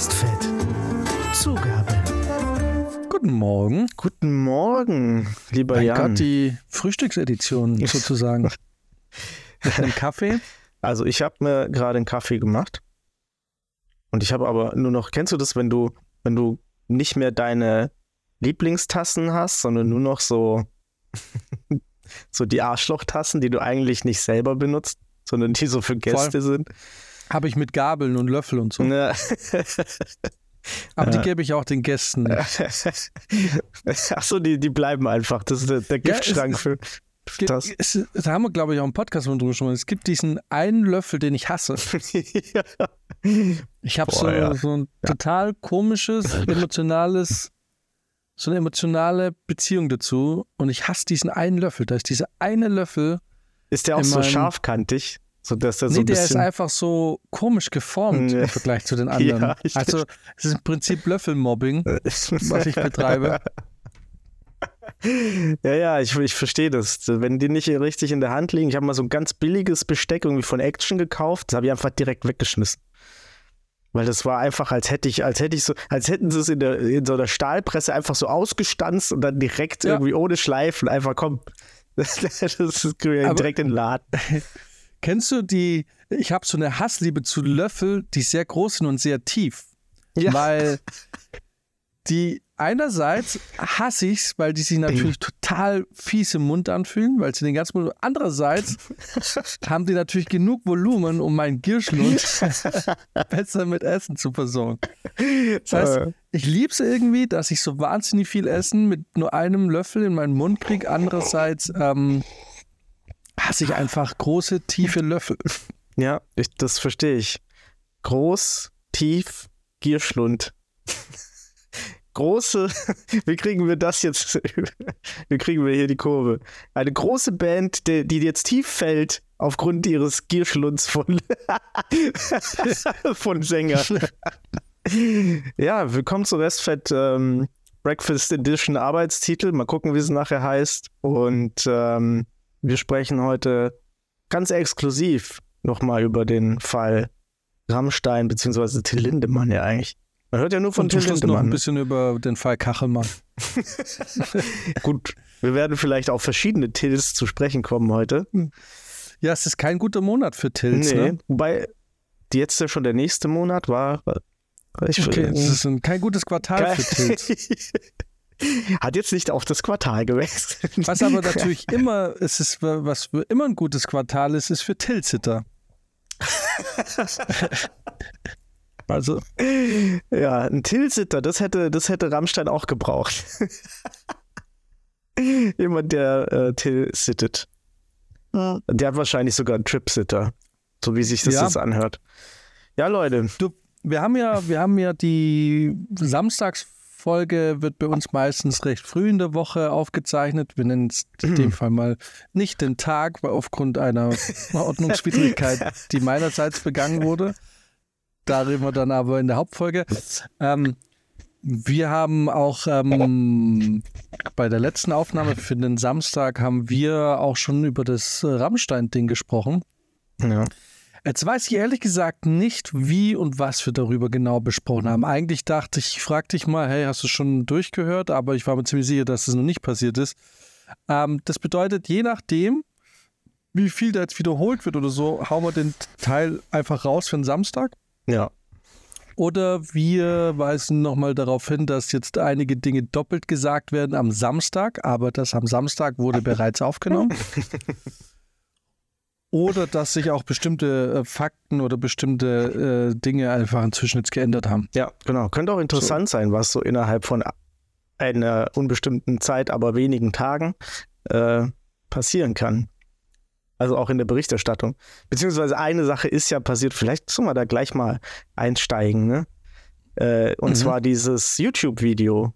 Restfett. Zugabe. Guten Morgen. Guten Morgen, lieber Mein Jan. Gott, die Frühstücksedition sozusagen. Mit einem Kaffee. Also ich habe mir gerade einen Kaffee gemacht. Und ich habe aber nur noch, kennst du das, wenn du, wenn du nicht mehr deine Lieblingstassen hast, sondern nur noch so, so die Arschlochtassen, die du eigentlich nicht selber benutzt, sondern die so für Gäste sind. Habe ich mit Gabeln und Löffel und so. Ne. Aber die Ja. gebe ich auch den Gästen. Achso, die, die bleiben einfach. Das ist der, der Ja, es- Giftschrank für Es gibt- das. Es, da haben wir, glaube ich, auch im Podcast mal drüber gesprochen. Es gibt diesen einen Löffel, den ich hasse. ja. Ich habe so, ja. so ein total komisches, emotionales, so eine emotionale Beziehung dazu. Und ich hasse diesen einen Löffel. Da ist dieser eine Löffel. Ist der auch so meinem- scharfkantig? So, dass der Nee, so ein der ist einfach so komisch geformt Nee. im Vergleich zu den anderen. Ja, also, es ist im Prinzip Löffelmobbing, was ich betreibe. Ja, ja, ich, ich verstehe das. Wenn die nicht richtig in der Hand liegen, ich habe mal so ein ganz billiges Besteck irgendwie von Action gekauft, das habe ich einfach direkt weggeschmissen. Weil das war einfach, als hätte ich, als hätte ich so, als hätten sie es in, der, in so einer Stahlpresse einfach so ausgestanzt und dann direkt Ja. irgendwie ohne Schleifen einfach komm. Das ist Aber- direkt in den Laden. Kennst du die, ich habe so eine Hassliebe zu Löffel, die sehr groß sind und sehr tief. Ja. Weil die einerseits hasse ich's, weil die sich natürlich total fies im Mund anfühlen, weil sie den ganzen Mund. Andererseits haben die natürlich genug Volumen, um meinen Gierschlund besser mit Essen zu versorgen. Das heißt, Äh. ich liebe es irgendwie, dass ich so wahnsinnig viel Essen mit nur einem Löffel in meinen Mund kriege. Andererseits ähm, hasse ich einfach große, tiefe Löffel. Ja, ich, das verstehe ich. Groß, tief, Gierschlund. Große, wie kriegen wir das jetzt? Wie kriegen wir hier die Kurve? Eine große Band, die, die jetzt tief fällt aufgrund ihres Gierschlunds von, von Sänger. Ja, willkommen zu Restfett ähm, Breakfast Edition Arbeitstitel. Mal gucken, wie es nachher heißt. Und ähm, wir sprechen heute ganz exklusiv nochmal über den Fall Rammstein beziehungsweise Till Lindemann ja eigentlich. Man hört ja nur von Und Till Schluss noch ein Lindemann. bisschen über den Fall Kachelmann. Gut, wir werden vielleicht auf verschiedene Tills zu sprechen kommen heute. Ja, es ist kein guter Monat für Tills, nee, ne? wobei jetzt ja schon der nächste Monat war. Ich, Okay, es ist ein, kein gutes Quartal Geil. für Tills. Hat jetzt nicht auf das Quartal gewechselt. Was aber natürlich immer, es ist, was für immer ein gutes Quartal ist, ist für Tilsitter. also, Ja, ein Tilsitter, das hätte, das hätte Rammstein auch gebraucht. Jemand, der äh, Till sittet. Der hat wahrscheinlich sogar einen Trip-Sitter, so wie sich das Ja. jetzt anhört. Ja, Leute, du, wir haben ja, wir haben ja die Samstagsfolge wird bei uns meistens recht früh in der Woche aufgezeichnet. Wir nennen es in dem Fall mal nicht den Tag, weil aufgrund einer Ordnungswidrigkeit, die meinerseits begangen wurde. Darüber dann aber in der Hauptfolge. Ähm, wir haben auch ähm, bei der letzten Aufnahme für den Samstag haben wir auch schon über das Rammstein-Ding gesprochen. ja. Jetzt weiß ich ehrlich gesagt nicht, wie und was wir darüber genau besprochen haben. Eigentlich dachte ich, ich frag dich mal, hey, hast du schon durchgehört? Aber ich war mir ziemlich sicher, dass das noch nicht passiert ist. Ähm, das bedeutet, je nachdem, wie viel da jetzt wiederholt wird oder so, hauen wir den Teil einfach raus für den Samstag. ja. Oder wir weisen nochmal darauf hin, dass jetzt einige Dinge doppelt gesagt werden am Samstag, aber das am Samstag wurde bereits aufgenommen. Oder dass sich auch bestimmte äh, Fakten oder bestimmte äh, Dinge einfach inzwischen jetzt geändert haben. Ja, genau. Könnte auch interessant sein, was so innerhalb von einer unbestimmten Zeit, aber wenigen Tagen äh, passieren kann. Also auch in der Berichterstattung. Beziehungsweise eine Sache ist ja passiert, vielleicht sollen wir da gleich mal einsteigen, ne? Äh, und Mhm. zwar dieses YouTube-Video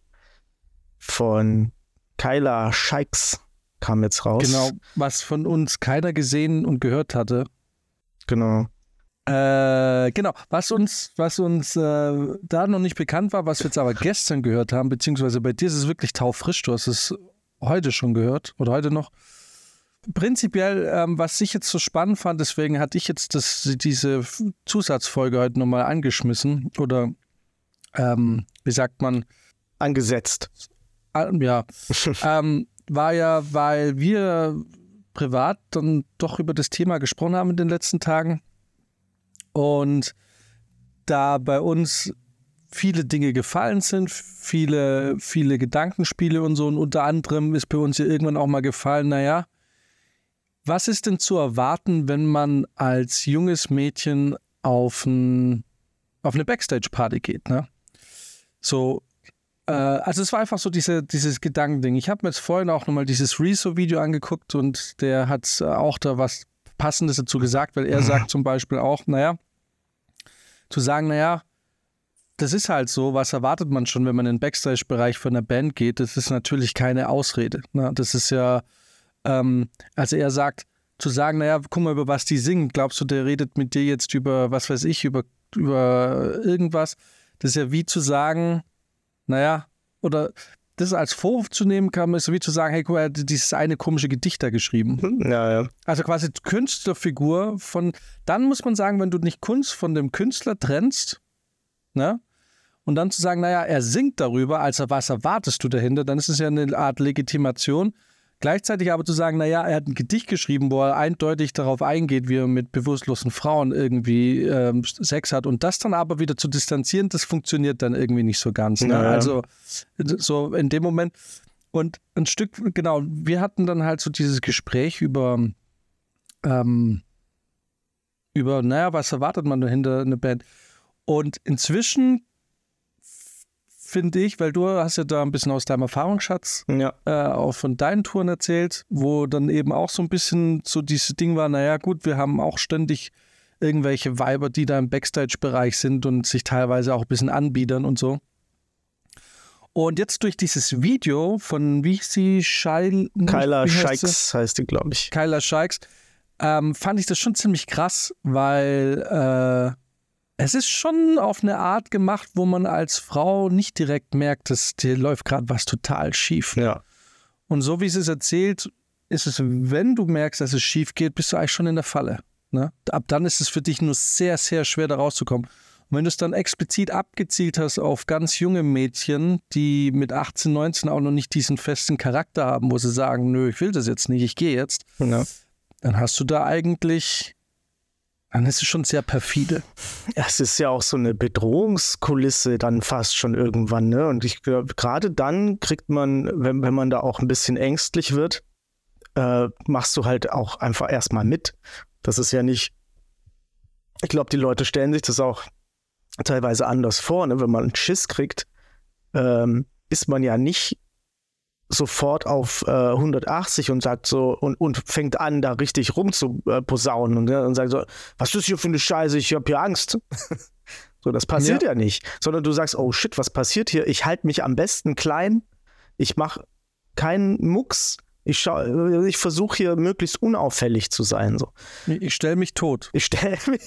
von Kyla Scheiks kam jetzt raus. Genau, was von uns keiner gesehen und gehört hatte. Genau. Äh, genau, was uns, was uns äh, da noch nicht bekannt war, was wir jetzt aber gestern gehört haben, beziehungsweise bei dir ist es wirklich taufrisch, du hast es heute schon gehört oder heute noch. Prinzipiell, ähm, was ich jetzt so spannend fand, deswegen hatte ich jetzt das, diese Zusatzfolge heute nochmal angeschmissen oder ähm, wie sagt man, Angesetzt. äh, ja, ähm, war ja, weil wir privat dann doch über das Thema gesprochen haben in den letzten Tagen und da bei uns viele Dinge gefallen sind, viele, viele Gedankenspiele und so und unter anderem ist bei uns ja irgendwann auch mal gefallen, naja, was ist denn zu erwarten, wenn man als junges Mädchen auf, ein, auf eine Backstage-Party geht, ne? So, also es war einfach so diese, dieses Gedankending. Ich habe mir jetzt vorhin auch nochmal dieses Rezo-Video angeguckt und der hat äh, auch da was Passendes dazu gesagt, weil er sagt zum Beispiel auch, naja, zu sagen, naja, das ist halt so, was erwartet man schon, wenn man in den Backstage-Bereich von einer Band geht? Das ist natürlich keine Ausrede. Ne? Das ist ja, ähm, also er sagt, zu sagen, naja, guck mal, über was die singen, glaubst du, der redet mit dir jetzt über, was weiß ich, über, über irgendwas? Das ist ja wie zu sagen, naja, oder das als Vorwurf zu nehmen, kann man ist so wie zu sagen, hey, guck mal, er hat dieses eine komische Gedicht da geschrieben. Ja, ja. Also quasi Künstlerfigur von, dann muss man sagen, wenn du nicht Kunst von dem Künstler trennst, ne? Und dann zu sagen, naja, er singt darüber, also was erwartest du dahinter, dann ist es ja eine Art Legitimation. Gleichzeitig aber zu sagen, naja, er hat ein Gedicht geschrieben, wo er eindeutig darauf eingeht, wie er mit bewusstlosen Frauen irgendwie ähm, Sex hat und das dann aber wieder zu distanzieren, das funktioniert dann irgendwie nicht so ganz. Ne? Naja. Also so in dem Moment und ein Stück, genau, wir hatten dann halt so dieses Gespräch über, ähm, über, naja, was erwartet man dahinter eine Band? Und inzwischen finde ich, weil du hast ja da ein bisschen aus deinem Erfahrungsschatz Ja. äh, auch von deinen Touren erzählt, wo dann eben auch so ein bisschen so dieses Ding war, naja gut, wir haben auch ständig irgendwelche Weiber, die da im Backstage-Bereich sind und sich teilweise auch ein bisschen anbiedern und so. Und jetzt durch dieses Video von, wie hieß sie, Scheil... Kyla? Scheiks heißt die, glaube ich. Kyla Scheiks, ähm, fand ich das schon ziemlich krass, weil äh, es ist schon auf eine Art gemacht, wo man als Frau nicht direkt merkt, dass dir läuft gerade was total schief. Ja. Und so wie sie es erzählt, ist es, wenn du merkst, dass es schief geht, bist du eigentlich schon in der Falle. Ne? Ab dann ist es für dich nur sehr, sehr schwer, da rauszukommen. Und wenn du es dann explizit abgezielt hast auf ganz junge Mädchen, die mit 18, 19 auch noch nicht diesen festen Charakter haben, wo sie sagen, nö, ich will das jetzt nicht, ich gehe jetzt, ja. dann hast du da eigentlich, dann ist es schon sehr perfide. Es ist ja auch so eine Bedrohungskulisse dann fast schon irgendwann, ne? Und ich glaube, gerade dann kriegt man, wenn, wenn man da auch ein bisschen ängstlich wird, äh, machst du halt auch einfach erstmal mit. Das ist ja nicht. Ich glaube, die Leute stellen sich das auch teilweise anders vor, ne? Wenn man einen Schiss kriegt, ähm, ist man ja nicht sofort auf äh, 180 und sagt so und, und fängt an, da richtig rumzuposaunen und, und sagt so, was ist hier für eine Scheiße, ich habe hier Angst. so, das passiert ja. ja nicht. Sondern du sagst, oh shit, was passiert hier? Ich halte mich am besten klein, ich mache keinen Mucks, ich, schau- ich versuche hier möglichst unauffällig zu sein. So. Ich stelle mich tot. Ich stelle mich.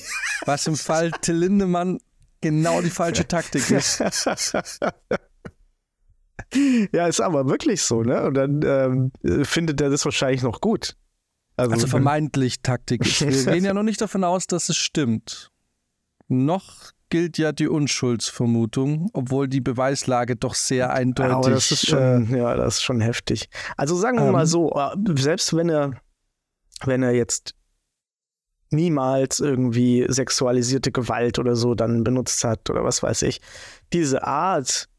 Was im Fall Till Lindemann genau die falsche Taktik ist. Ja, ist aber wirklich so, ne? Und dann ähm, findet er das wahrscheinlich noch gut. Also vermeintlich Taktik. Wir gehen ja noch nicht davon aus, dass es stimmt. Noch gilt ja die Unschuldsvermutung, obwohl die Beweislage doch sehr eindeutig Aber das ist äh, schon, ja, das ist schon heftig. Also sagen wir Ähm. mal so, äh, selbst wenn er, wenn er jetzt niemals irgendwie sexualisierte Gewalt oder so dann benutzt hat oder was weiß ich, diese Art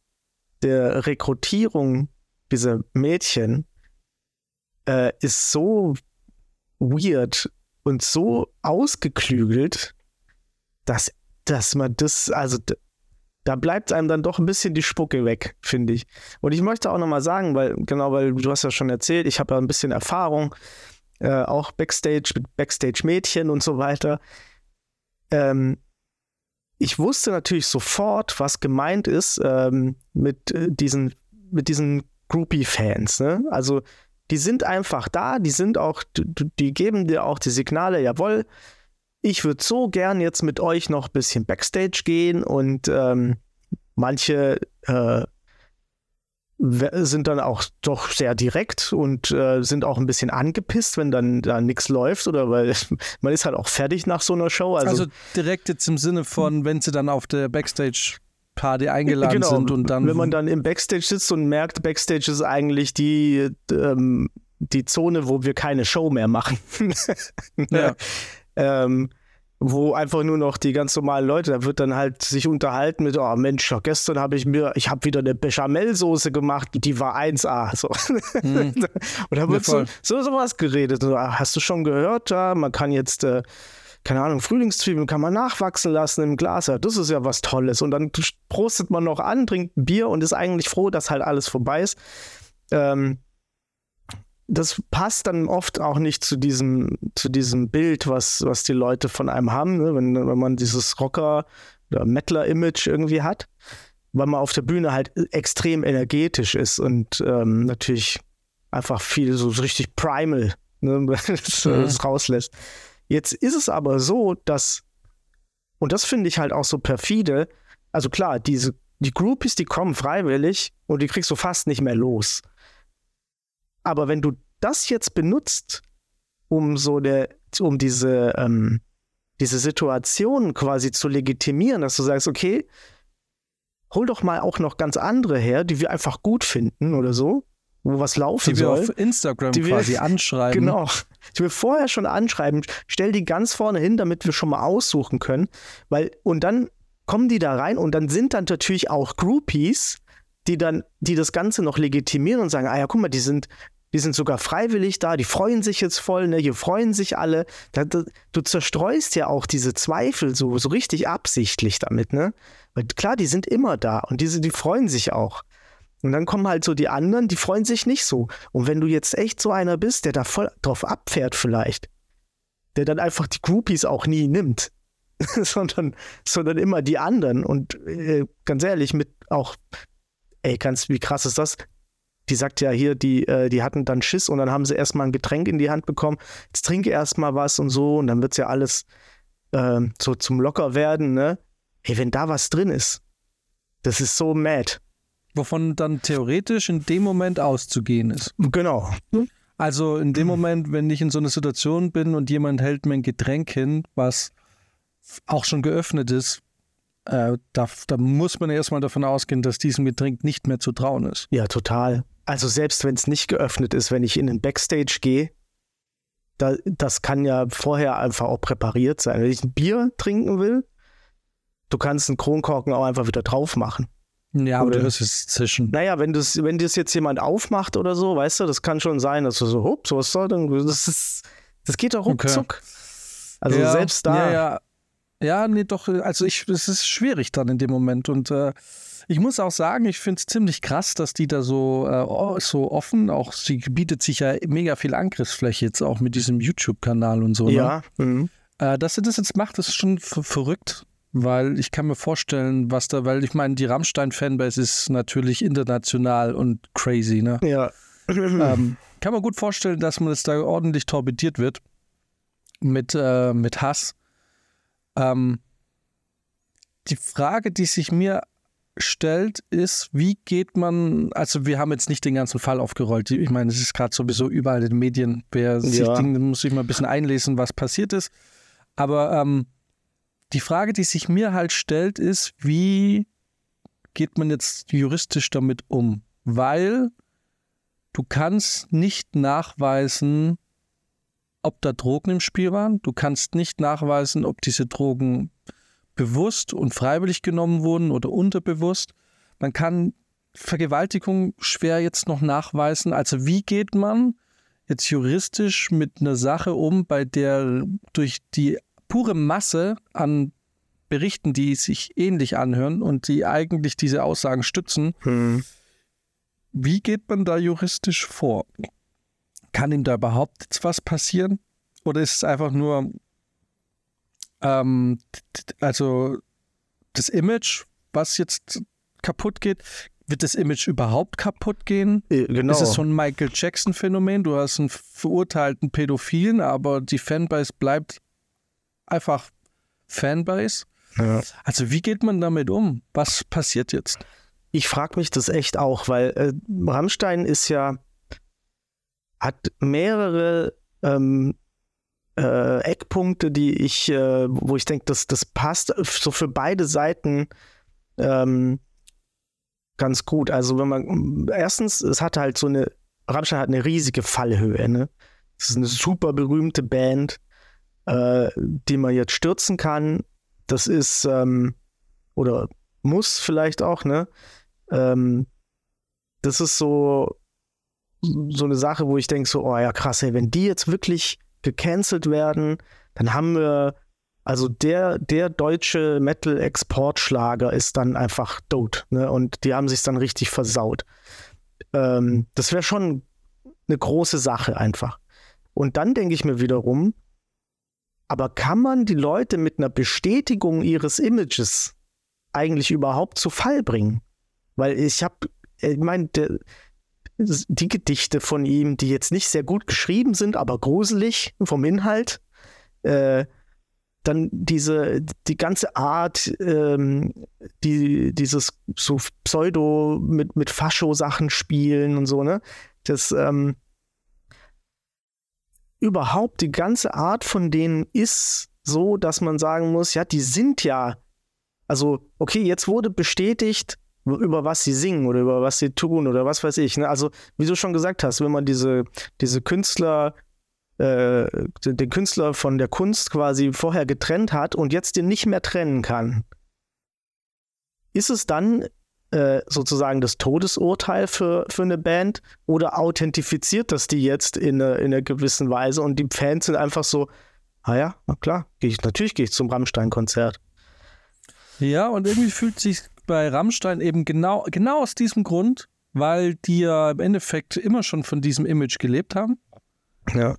der Rekrutierung dieser Mädchen äh, ist so weird und so ausgeklügelt, dass, dass man das, also da bleibt einem dann doch ein bisschen die Spucke weg, finde ich. Und ich möchte auch nochmal sagen, weil, genau, weil du hast ja schon erzählt, ich habe ja ein bisschen Erfahrung, äh, auch Backstage mit Backstage-Mädchen und so weiter. Ähm, ich wusste natürlich sofort, was gemeint ist ähm, mit, äh, diesen, mit diesen Groupie-Fans. Ne? Also die sind einfach da, die sind auch, die, die geben dir auch die Signale, jawohl, ich würde so gern jetzt mit euch noch ein bisschen Backstage gehen und ähm, manche äh, sind dann auch doch sehr direkt und äh, sind auch ein bisschen angepisst, wenn dann da nichts läuft oder weil man ist halt auch fertig nach so einer Show. Also, Also direkt jetzt im Sinne von, wenn sie dann auf der Backstage Party eingeladen Genau, sind und dann. Wenn man dann im Backstage sitzt und merkt, Backstage ist eigentlich die, ähm, die Zone, wo wir keine Show mehr machen. Ja. ähm, wo einfach nur noch die ganz normalen Leute, da wird dann halt sich unterhalten mit, oh Mensch, ja, gestern habe ich mir, ich habe wieder eine Bechamelsoße gemacht, die war 1A. So. Mhm. und da wird so, voll. so sowas geredet. So, ah, hast du schon gehört, ja, man kann jetzt, äh, keine Ahnung, Frühlingszwiebeln kann man nachwachsen lassen im Glas. Ja, das ist ja was Tolles. Und dann prostet man noch an, trinkt ein Bier und ist eigentlich froh, dass halt alles vorbei ist. Ähm, das passt dann oft auch nicht zu diesem, zu diesem Bild, was, was die Leute von einem haben, ne? wenn, wenn man dieses Rocker- oder Mettler-Image irgendwie hat, weil man auf der Bühne halt extrem energetisch ist und ähm, natürlich einfach viel so richtig primal ne? das, Mhm. das rauslässt. Jetzt ist es aber so, dass, und das finde ich halt auch so perfide, also klar, diese, die Groupies, die kommen freiwillig und die kriegst du fast nicht mehr los. Aber wenn du das jetzt benutzt, um so der, um diese, ähm, diese Situation quasi zu legitimieren, dass du sagst, okay, hol doch mal auch noch ganz andere her, die wir einfach gut finden oder so, wo was laufen die wir soll. auf Instagram Die wir- quasi anschreiben. Genau. Die wir vorher schon anschreiben, stell die ganz vorne hin, damit wir schon mal aussuchen können. Weil, und dann kommen die da rein und dann sind dann natürlich auch Groupies, die dann, die das Ganze noch legitimieren und sagen, ah ja, guck mal, die sind, die sind sogar freiwillig da, die freuen sich jetzt voll, ne, hier freuen sich alle. Da, da, du zerstreust ja auch diese Zweifel so, so richtig absichtlich damit, ne? Weil klar, die sind immer da und diese, die freuen sich auch. Und dann kommen halt so die anderen, die freuen sich nicht so. Und wenn du jetzt echt so einer bist, der da voll drauf abfährt vielleicht, der dann einfach die Groupies auch nie nimmt, sondern, sondern immer die anderen. Und äh, ganz ehrlich, mit auch, ey, ganz, wie krass ist das? Die sagt ja hier, die, äh, die hatten dann Schiss und dann haben sie erstmal ein Getränk in die Hand bekommen. Jetzt trinke erstmal was und so und dann wird ja alles ähm, so zum Locker werden, ne? Ey, wenn da was drin ist, das ist so mad. Wovon dann theoretisch in dem Moment auszugehen ist. Genau. Also in dem Moment, wenn ich in so einer Situation bin und jemand hält mir ein Getränk hin, was auch schon geöffnet ist, äh, da, da muss man erstmal davon ausgehen, dass diesem Getränk nicht mehr zu trauen ist. Ja, total. Also selbst wenn es nicht geöffnet ist, wenn ich in den Backstage gehe, da, das kann ja vorher einfach auch präpariert sein. Wenn ich ein Bier trinken will, du kannst einen Kronkorken auch einfach wieder drauf machen. Ja, aber Oder- du hörst es zischen. Naja, wenn das, wenn das jetzt jemand aufmacht oder so, weißt du, das kann schon sein, dass du so, hups, was soll denn, das ist, das geht doch Okay. ruckzuck. Also ja, selbst da. Ja, ja. Ja, nee, doch, also ich, es ist schwierig dann in dem Moment. Und äh, ich muss auch sagen, ich finde es ziemlich krass, dass die da so, äh, so offen, auch sie bietet sich ja mega viel Angriffsfläche jetzt auch mit diesem YouTube-Kanal und so. Ne? ja, mhm. Äh, dass sie das jetzt macht, ist schon ver verrückt, weil ich kann mir vorstellen, was da, weil ich meine, die Rammstein-Fanbase ist natürlich international und crazy, ne? ja. ähm, kann man gut vorstellen, dass man jetzt da ordentlich torpediert wird mit, äh, mit Hass. Ähm, die Frage, die sich mir stellt, ist, wie geht man, also wir haben jetzt nicht den ganzen Fall aufgerollt. Ich meine, es ist gerade sowieso überall in den Medien. Wer sich Ja. Dinge, muss sich mal ein bisschen einlesen, was passiert ist. Aber ähm, die Frage, die sich mir halt stellt, ist, wie geht man jetzt juristisch damit um? Weil du kannst nicht nachweisen, ob da Drogen im Spiel waren. Du kannst nicht nachweisen, ob diese Drogen bewusst und freiwillig genommen wurden oder unterbewusst. Man kann Vergewaltigung schwer jetzt noch nachweisen. Also wie geht man jetzt juristisch mit einer Sache um, bei der durch die pure Masse an Berichten, die sich ähnlich anhören und die eigentlich diese Aussagen stützen, Hm. wie geht man da juristisch vor? Kann ihm da überhaupt jetzt was passieren? Oder ist es einfach nur, ähm, also das Image, was jetzt kaputt geht? Wird das Image überhaupt kaputt gehen? Genau. Ist es so ein Michael Jackson-Phänomen? Du hast einen verurteilten Pädophilen, aber die Fanbase bleibt einfach Fanbase. ja. Also wie geht man damit um? Was passiert jetzt? Ich frage mich das echt auch, weil äh, Rammstein ist ja, hat mehrere ähm, äh, Eckpunkte, die ich, äh, wo ich denke, das, das passt so für beide Seiten ähm, ganz gut. Also wenn man erstens, es hat halt so eine, Rammstein hat eine riesige Fallhöhe, ne? Es ist eine super berühmte Band, äh, die man jetzt stürzen kann. Das ist, ähm, oder muss vielleicht auch, ne? Ähm, das ist so, so eine Sache, wo ich denke, so, oh ja, krass, ey, wenn die jetzt wirklich gecancelt werden, dann haben wir, also der, der deutsche Metal-Exportschlager ist dann einfach tot, ne? Und die haben sich dann richtig versaut. Ähm, das wäre schon eine große Sache einfach. Und dann denke ich mir wiederum, aber kann man die Leute mit einer Bestätigung ihres Images eigentlich überhaupt zu Fall bringen? Weil ich habe, ich meine, die Gedichte von ihm, die jetzt nicht sehr gut geschrieben sind, aber gruselig vom Inhalt, äh, dann diese, die ganze Art, ähm, die, dieses so Pseudo mit, mit Fascho-Sachen spielen und so, ne? Das, ähm, überhaupt die ganze Art von denen ist so, dass man sagen muss, ja, die sind ja, also, okay, jetzt wurde bestätigt, über was sie singen oder über was sie tun oder was weiß ich. Ne? Also, wie du schon gesagt hast, wenn man diese, diese Künstler, äh, den Künstler von der Kunst quasi vorher getrennt hat und jetzt den nicht mehr trennen kann, ist es dann äh, sozusagen das Todesurteil für, für eine Band oder authentifiziert das die jetzt in, in einer gewissen Weise und die Fans sind einfach so, ah ja, na klar, geh ich, natürlich gehe ich zum Rammstein-Konzert. Ja, und irgendwie fühlt sich bei Rammstein eben genau, genau aus diesem Grund, weil die ja im Endeffekt immer schon von diesem Image gelebt haben. Ja.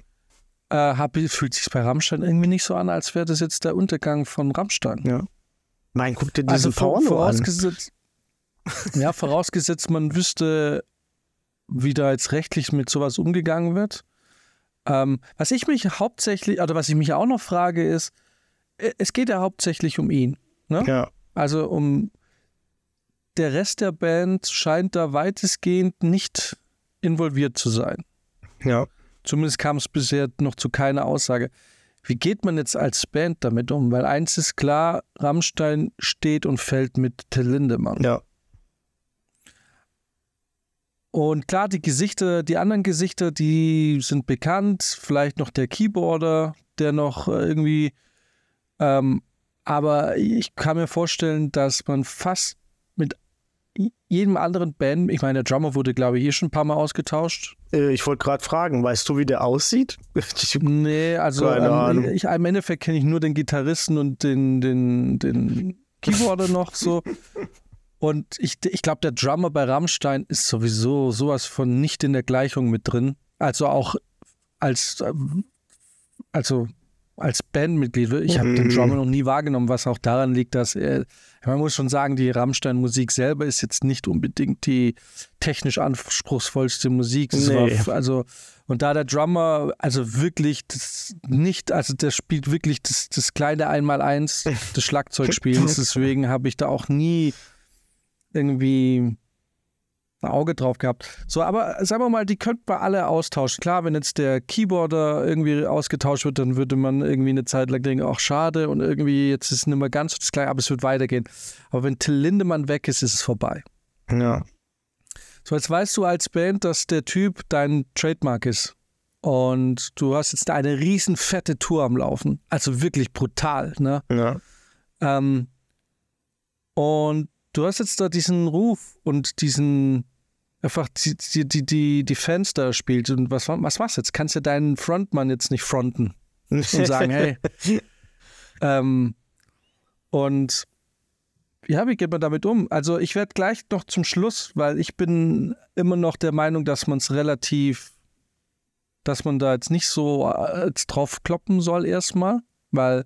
Äh, hab, fühlt sich bei Rammstein irgendwie nicht so an, als wäre das jetzt der Untergang von Rammstein. Ja. Mein, guck dir Also diesen vor, Porno an. vorausgesetzt, ja, vorausgesetzt, man wüsste, wie da jetzt rechtlich mit sowas umgegangen wird. Ähm, was ich mich hauptsächlich, oder was ich mich auch noch frage, ist, äh, es geht ja hauptsächlich um ihn. Ne? Ja. Also um der Rest der Band scheint da weitestgehend nicht involviert zu sein. Ja. Zumindest kam es bisher noch zu keiner Aussage. Wie geht man jetzt als Band damit um? Weil eins ist klar, Rammstein steht und fällt mit Till Lindemann. Ja. Und klar, die Gesichter, die anderen Gesichter, die sind bekannt. Vielleicht noch der Keyboarder, der noch äh, irgendwie. Ähm, aber ich kann mir vorstellen, dass man fast jedem anderen Band, ich meine, der Drummer wurde, glaube ich, eh schon ein paar Mal ausgetauscht. Äh, ich wollte gerade fragen, weißt du, wie der aussieht? Nee, also Keine ähm, ich, im Endeffekt kenne ich nur den Gitarristen und den, den, den Keyboarder noch so. Und ich, ich glaube, der Drummer bei Rammstein ist sowieso sowas von nicht in der Gleichung mit drin. Also auch als, also als Bandmitglied. Ich habe den Mhm. Drummer noch nie wahrgenommen, was auch daran liegt, dass er, man muss schon sagen, die Rammstein-Musik selber ist jetzt nicht unbedingt die technisch anspruchsvollste Musik. Nee. war, also, und da der Drummer, also wirklich das nicht, also der spielt wirklich das, das kleine Einmaleins des Schlagzeugspiels, deswegen habe ich da auch nie irgendwie ein Auge drauf gehabt. So, aber sagen wir mal, die könnten wir alle austauschen. Klar, wenn jetzt der Keyboarder irgendwie ausgetauscht wird, dann würde man irgendwie eine Zeit lang denken, ach schade und irgendwie jetzt ist es nicht mehr ganz so das gleiche, aber es wird weitergehen. Aber wenn Till Lindemann weg ist, ist es vorbei. ja. So, jetzt weißt du als Band, dass der Typ dein Trademark ist. Und du hast jetzt eine riesen fette Tour am Laufen. Also wirklich brutal, ne? ja. Ähm, und du hast jetzt da diesen Ruf und diesen einfach die, die, die, die, Fans da spielt. Und was, was machst du jetzt? Kannst du deinen Frontmann jetzt nicht fronten und sagen, hey. Ähm, und ja, wie geht man damit um? Also ich werde gleich noch zum Schluss, weil ich bin immer noch der Meinung, dass man es relativ, dass man da jetzt nicht so äh, drauf kloppen soll erstmal, weil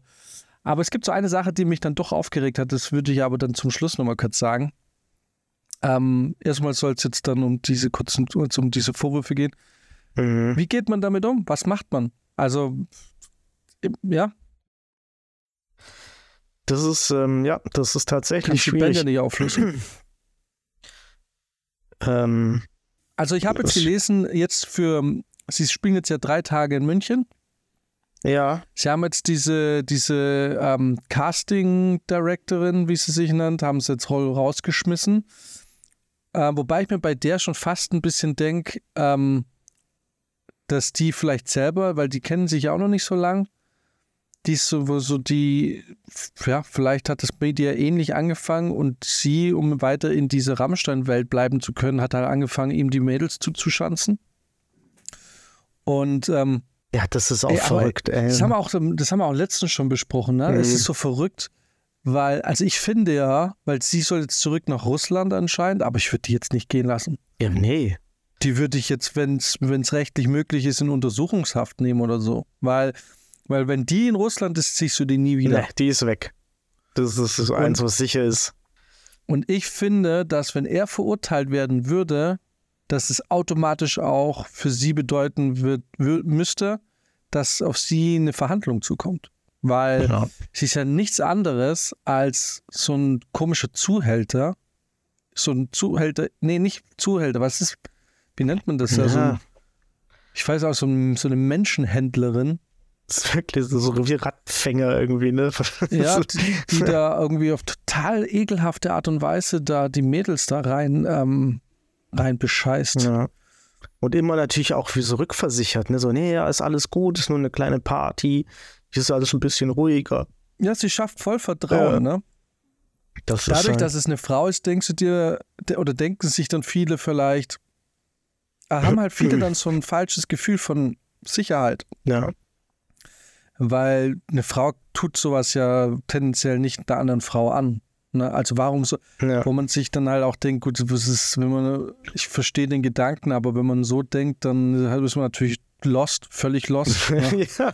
aber es gibt so eine Sache, die mich dann doch aufgeregt hat, das würde ich aber dann zum Schluss nochmal kurz sagen. Ähm, erstmal soll es jetzt dann um diese kurzen, um diese Vorwürfe gehen. Mhm. Wie geht man damit um? Was macht man? Also, ja, Das ist, ähm, ja, das ist tatsächlich kannst die Band ja schwierig. nicht auflösen. Ähm, Also ich habe jetzt gelesen, jetzt für, sie spielen jetzt ja drei Tage in München Ja. Sie haben jetzt diese, diese ähm, Casting-Directorin, wie sie sich nennt, haben sie jetzt rausgeschmissen. Äh, wobei ich mir bei der schon fast ein bisschen denke, ähm, dass die vielleicht selber, weil die kennen sich ja auch noch nicht so lang, die ist so, so die, ja, vielleicht hat das Media ähnlich angefangen und sie, um weiter in diese Rammstein-Welt bleiben zu können, hat halt angefangen, ihm die Mädels zuzuschanzen. Und ähm, ja, das ist auch ey, verrückt, ey. Das haben, wir auch, das haben wir auch letztens schon besprochen, ne? Mhm. Es ist so verrückt, weil, also ich finde ja, weil sie soll jetzt zurück nach Russland anscheinend, aber ich würde die jetzt nicht gehen lassen. Ja, nee. Die würde ich jetzt, wenn es rechtlich möglich ist, in Untersuchungshaft nehmen oder so. Weil, weil wenn die in Russland ist, siehst du die nie wieder. Nee, die ist weg. Das ist das eins, was sicher ist. Und ich finde, dass wenn er verurteilt werden würde, dass es automatisch auch für sie bedeuten wird, müsste, dass auf sie eine Verhandlung zukommt. Weil Ja. sie ist ja nichts anderes als so ein komischer Zuhälter. So ein Zuhälter, nee, nicht Zuhälter, was ist, wie nennt man das? Ja. So ein, ich weiß auch, so, ein, so eine Menschenhändlerin, Das ist wirklich so wie Rattenfänger irgendwie, ne? ja, die, die da irgendwie auf total ekelhafte Art und Weise da die Mädels da rein, ähm, rein bescheißt. Ja. Und immer natürlich auch wie so rückversichert, ne? So, nee, ja, ist alles gut, ist nur eine kleine Party, hier ist alles ein bisschen ruhiger. Ja, sie schafft voll Vertrauen, Ja. ne? Das Dadurch, halt, dass es eine Frau ist, denkst du dir, de- oder denken sich dann viele vielleicht, äh, haben halt viele dann so ein falsches Gefühl von Sicherheit. ja, Weil eine Frau tut sowas ja tendenziell nicht einer anderen Frau an. Ne? Also warum so, ja. wo man sich dann halt auch denkt, gut, das ist, wenn man, ich verstehe den Gedanken, aber wenn man so denkt, dann ist man natürlich lost, völlig lost. Ne? ja.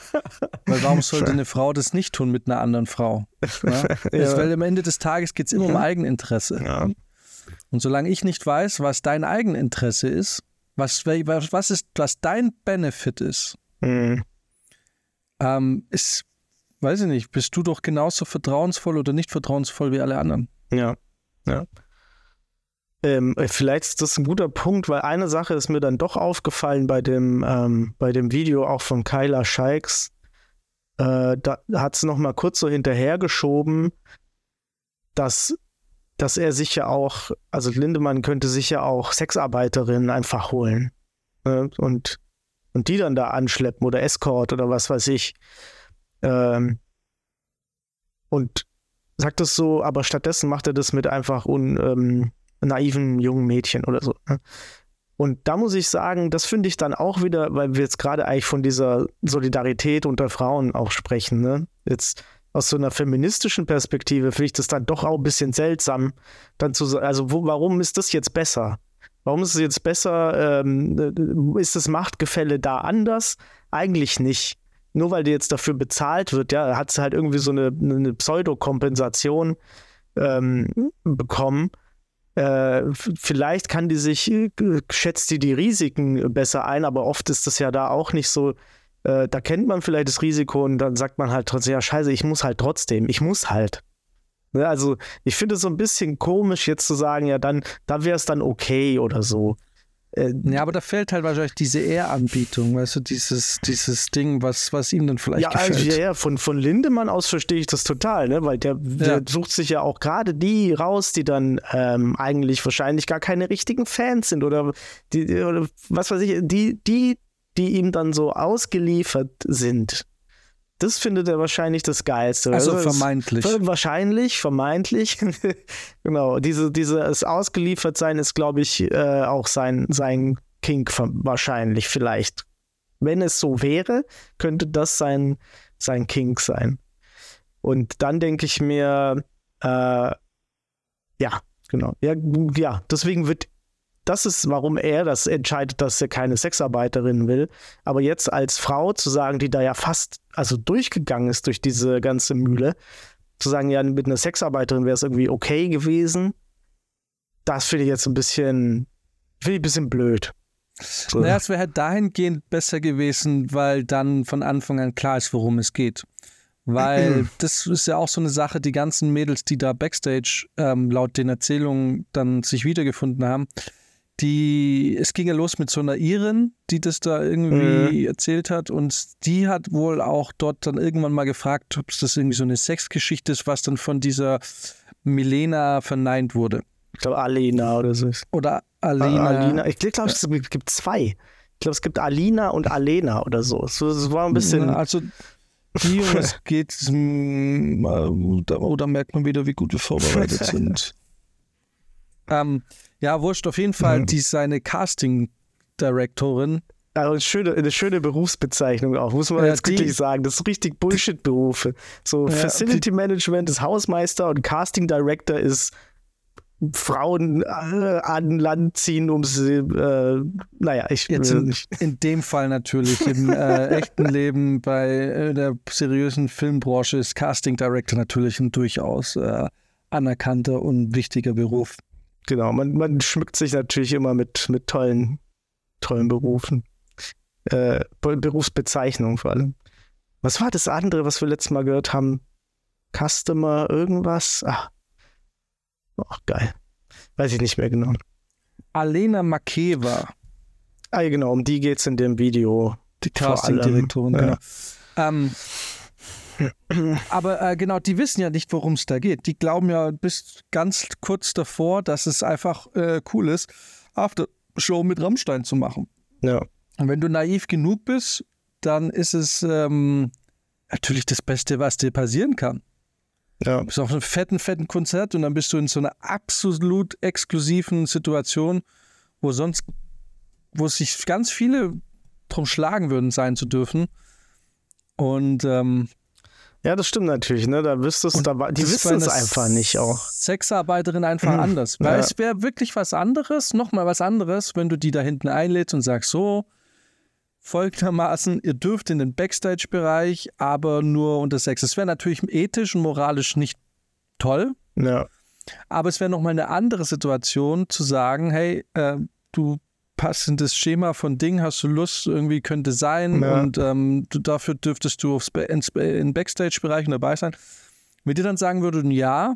Weil warum sollte eine Frau das nicht tun mit einer anderen Frau? Ne? Das, weil am Ende des Tages geht es immer um Eigeninteresse. ja. Und solange ich nicht weiß, was dein Eigeninteresse ist, was, was, was, ist, was dein Benefit ist, Mhm. ähm, ist, weiß ich nicht, bist du doch genauso vertrauensvoll oder nicht vertrauensvoll wie alle anderen. Ja, ja. Ähm, äh, vielleicht ist das ein guter Punkt, weil eine Sache ist mir dann doch aufgefallen bei dem, ähm, bei dem Video auch von Kyla Scheiks. Äh, da hat es nochmal kurz so hinterhergeschoben, dass, dass er sich ja auch, also Lindemann könnte sich ja auch Sexarbeiterinnen einfach holen. Ne? Und, und die dann da anschleppen oder Escort oder was weiß ich. Ähm, und sagt es so, aber stattdessen macht er das mit einfach un, ähm, naiven jungen Mädchen oder so. ne? Und da muss ich sagen, das finde ich dann auch wieder, weil wir jetzt gerade eigentlich von dieser Solidarität unter Frauen auch sprechen, ne? Jetzt aus so einer feministischen Perspektive finde ich das dann doch auch ein bisschen seltsam, dann zu sagen, also wo, warum ist das jetzt besser? Warum ist es jetzt besser? Ähm, ist das Machtgefälle da anders? Eigentlich nicht. Nur weil die jetzt dafür bezahlt wird, ja, hat sie halt irgendwie so eine, eine Pseudokompensation ähm, bekommen. Äh, vielleicht kann die sich, äh, schätzt die die Risiken besser ein, aber oft ist das ja da auch nicht so. Äh, da kennt man vielleicht das Risiko und dann sagt man halt trotzdem, ja, scheiße, ich muss halt trotzdem, ich muss halt. Ne, also, ich finde es so ein bisschen komisch, jetzt zu sagen, ja, dann, da wäre es dann okay oder so. Äh, Ja, aber da fehlt halt wahrscheinlich diese Ehranbietung, weißt du, dieses, dieses Ding, was, was ihm dann vielleicht ja, also, gefällt. ja, ja, von, von Lindemann aus verstehe ich das total, ne? weil der, der Ja. sucht sich ja auch gerade die raus, die dann ähm, eigentlich wahrscheinlich gar keine richtigen Fans sind oder, die, oder was weiß ich, die, die, die ihm dann so ausgeliefert sind. Das findet er wahrscheinlich das Geilste. also vermeintlich. Wahrscheinlich, vermeintlich. genau, diese, dieses Ausgeliefertsein ist, glaube ich, äh, auch sein, sein Kink wahrscheinlich, vielleicht. Wenn es so wäre, könnte das sein, sein Kink sein. Und dann denke ich mir, äh, ja, genau. Ja, ja, deswegen wird, das ist, warum er das entscheidet, dass er keine Sexarbeiterin will. Aber jetzt als Frau zu sagen, die da ja fast, also durchgegangen ist durch diese ganze Mühle, zu sagen, ja, mit einer Sexarbeiterin wäre es irgendwie okay gewesen, das finde ich jetzt ein bisschen, finde ich ein bisschen blöd. So. Naja, es wäre halt dahingehend besser gewesen, weil dann von Anfang an klar ist, worum es geht. Weil das ist ja auch so eine Sache, die ganzen Mädels, die da backstage ähm, laut den Erzählungen dann sich wiedergefunden haben, die, es ging ja los mit so einer Irin, die das da irgendwie erzählt hat und die hat wohl auch dort dann irgendwann mal gefragt, ob es das irgendwie so eine Sexgeschichte ist, was dann von dieser Milena verneint wurde. Ich glaube, Alena oder so. Oder Alena. Alina. Ich glaube, es gibt zwei. Ich glaube, es gibt Alina und Alena oder so. So, Es war ein bisschen. Also die und es geht, mm, äh, da, oh, da merkt man wieder, wie gut wir vorbereitet sind. Ähm, ja, wurscht, auf jeden Fall, Mhm. die ist seine Casting-Directorin. Also eine schöne, eine schöne Berufsbezeichnung auch, muss man Ja, jetzt wirklich sagen. Das ist richtig Bullshit-Berufe. So Ja, Facility Management ist Hausmeister und Casting Director ist Frauen äh, an Land ziehen, um sie, äh, naja, ich Jetzt in, nicht. in dem Fall natürlich. Im äh, echten Leben bei äh, der seriösen Filmbranche ist Casting Director natürlich ein durchaus äh, anerkannter und wichtiger Beruf. Genau, man, man schmückt sich natürlich immer mit, mit tollen, tollen Berufen. Äh, Be- Berufsbezeichnungen vor allem. Was war das andere, was wir letztes Mal gehört haben? Customer, irgendwas? Ach, Ach geil. Weiß ich nicht mehr genau. Alena Makeva, Ah, genau, um die geht es in dem Video. die Casting-Direktorin, ja. genau. Ähm, aber äh, genau, die wissen ja nicht, worum es da geht. Die glauben ja bis ganz kurz davor, dass es einfach äh, cool ist, After-Show mit Rammstein zu machen. Ja. Und wenn du naiv genug bist, dann ist es ähm, natürlich das Beste, was dir passieren kann. Ja. Du bist auf einem fetten, fetten Konzert und dann bist du in so einer absolut exklusiven Situation, wo sonst, wo sich ganz viele drum schlagen würden, sein zu dürfen. Und, ähm, ja, das stimmt natürlich, ne? Da wüsstest Und da, die wissen es einfach nicht auch. Sexarbeiterin einfach Mhm. anders. Weil Ja. es wäre wirklich was anderes, nochmal was anderes, wenn du die da hinten einlädst und sagst, so, folgendermaßen, ihr dürft in den Backstage-Bereich, aber nur unter Sex. Das wäre natürlich ethisch und moralisch nicht toll, Ja. aber es wäre nochmal eine andere Situation zu sagen, hey, äh, du passt in das Schema von Ding, hast du Lust, irgendwie könnte sein Ja. und ähm, du, dafür dürftest du aufs, ins, in Backstage-Bereichen dabei sein. Wenn die dann sagen würden, ja,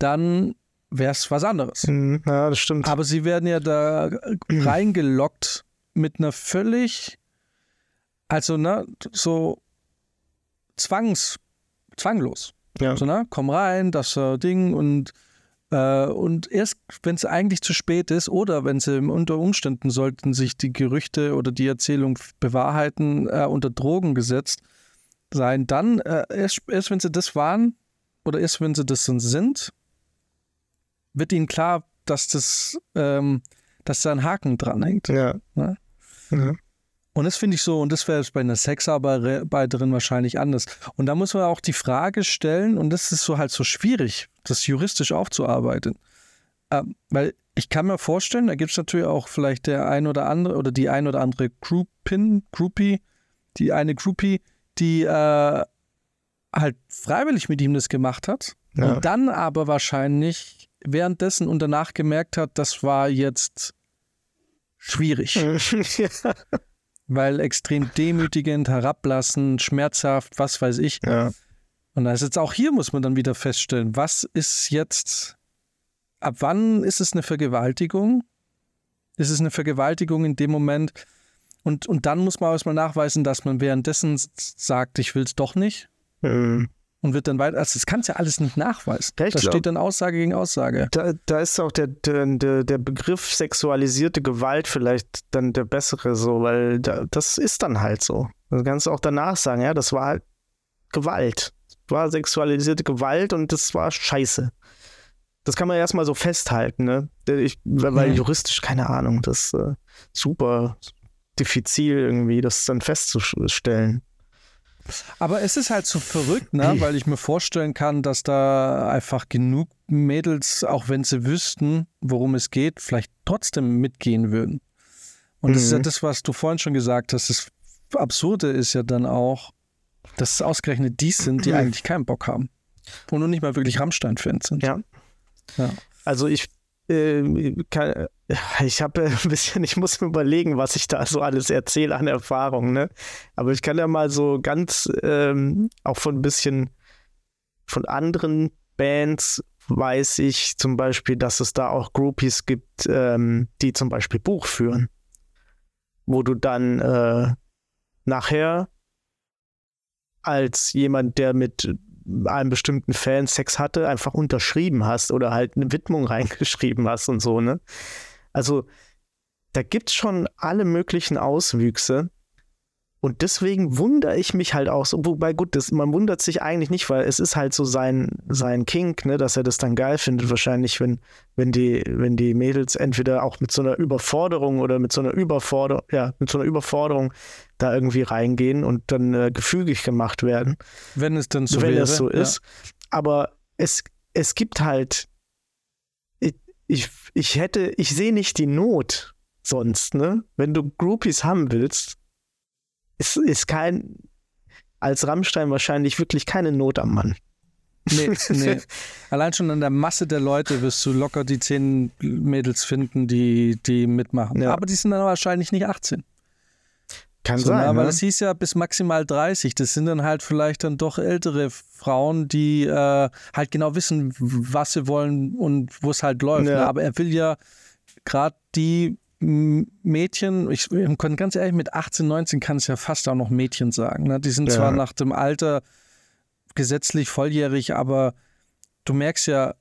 dann wäre es was anderes. Mhm, ja, das stimmt. Aber sie werden ja da reingelockt mit einer völlig, also ne, so zwangs, zwanglos. Ja. So, ne? Komm rein, das äh, Ding und und erst, wenn es eigentlich zu spät ist oder wenn sie unter Umständen sollten sich die Gerüchte oder die Erzählung bewahrheiten, äh, unter Drogen gesetzt sein, dann äh, erst, erst wenn sie das waren oder erst wenn sie das dann sind, wird ihnen klar, dass das, ähm, dass da ein Haken dran hängt. Ja. Ja. Ja. Und das finde ich so, und das wäre bei einer Sexarbeiterin wahrscheinlich anders. Und da muss man auch die Frage stellen, und das ist so halt so schwierig, das juristisch aufzuarbeiten. Ähm, weil ich kann mir vorstellen, da gibt es natürlich auch vielleicht der ein oder andere oder die ein oder andere Groupin, Groupie, die eine Groupie, die äh, halt freiwillig mit ihm das gemacht hat Ja. und dann aber wahrscheinlich währenddessen und danach gemerkt hat, das war jetzt schwierig. ja. Weil extrem demütigend, herablassend, schmerzhaft, was weiß ich. ja. Und da ist jetzt auch hier muss man dann wieder feststellen, was ist jetzt, ab wann ist es eine Vergewaltigung? Ist es eine Vergewaltigung in dem Moment? Und, und dann muss man erstmal nachweisen, dass man währenddessen sagt, ich will es doch nicht Mhm. Und wird dann weiter. Also das kannst ja alles nicht nachweisen. Ja, da steht dann Aussage gegen Aussage. Da, da ist auch der, der, der, Begriff sexualisierte Gewalt vielleicht dann der bessere so, weil da, das ist dann halt so. Du kannst auch danach sagen, ja, das war halt Gewalt. Das war sexualisierte Gewalt und das war scheiße. Das kann man erstmal so festhalten, ne? Ich, weil Mhm. juristisch, keine Ahnung, das ist äh, super diffizil irgendwie, das dann festzustellen. Aber es ist halt so verrückt, ne? weil ich mir vorstellen kann, dass da einfach genug Mädels, auch wenn sie wüssten, worum es geht, vielleicht trotzdem mitgehen würden. Und das ist ja Mhm. das, was du vorhin schon gesagt hast. Das Absurde ist ja dann auch, dass es ausgerechnet die sind, die eigentlich keinen Bock haben. Und nur nicht mal wirklich Rammstein-Fans sind. Ja. Ja. Also ich äh, kann, ich habe ein bisschen, ich muss mir überlegen, was ich da so alles erzähle an Erfahrungen, ne? Aber ich kann ja mal so ganz ähm, auch von ein bisschen von anderen Bands, weiß ich zum Beispiel, dass es da auch Groupies gibt, ähm, die zum Beispiel Buch führen, wo du dann äh, nachher als jemand, der mit einem bestimmten Fan Sex hatte, einfach unterschrieben hast oder halt eine Widmung reingeschrieben hast und so, ne? Also da gibt es schon alle möglichen Auswüchse. Und deswegen wundere ich mich halt auch so, wobei gut, das, man wundert sich eigentlich nicht, weil es ist halt so sein, sein Kink, ne, dass er das dann geil findet, wahrscheinlich, wenn, wenn die, wenn die Mädels entweder auch mit so einer Überforderung oder mit so einer Überforderung, ja, mit so einer Überforderung da irgendwie reingehen und dann äh, gefügig gemacht werden. Wenn es dann so wenn wäre. es so ja. ist. Aber es, es gibt halt, ich, ich, hätte, ich sehe nicht die Not sonst, ne? Wenn du Groupies haben willst, ist, ist kein, als Rammstein wahrscheinlich wirklich keine Not am Mann. Nee, nee. Allein schon an der Masse der Leute wirst du locker die zehn Mädels finden, die, die mitmachen. Ja. Aber die sind dann wahrscheinlich nicht 18. Kann So, sein, na, weil ne? es hieß ja bis maximal 30. Das sind dann halt vielleicht dann doch ältere Frauen, die äh, halt genau wissen, was sie wollen und wo es halt läuft. Ja. Ne? Aber er will ja gerade die Mädchen, ich ich kann ganz ehrlich, mit 18, 19 kann es ja fast auch noch Mädchen sagen. Ne? Die sind Ja. zwar nach dem Alter gesetzlich volljährig, aber du merkst ja,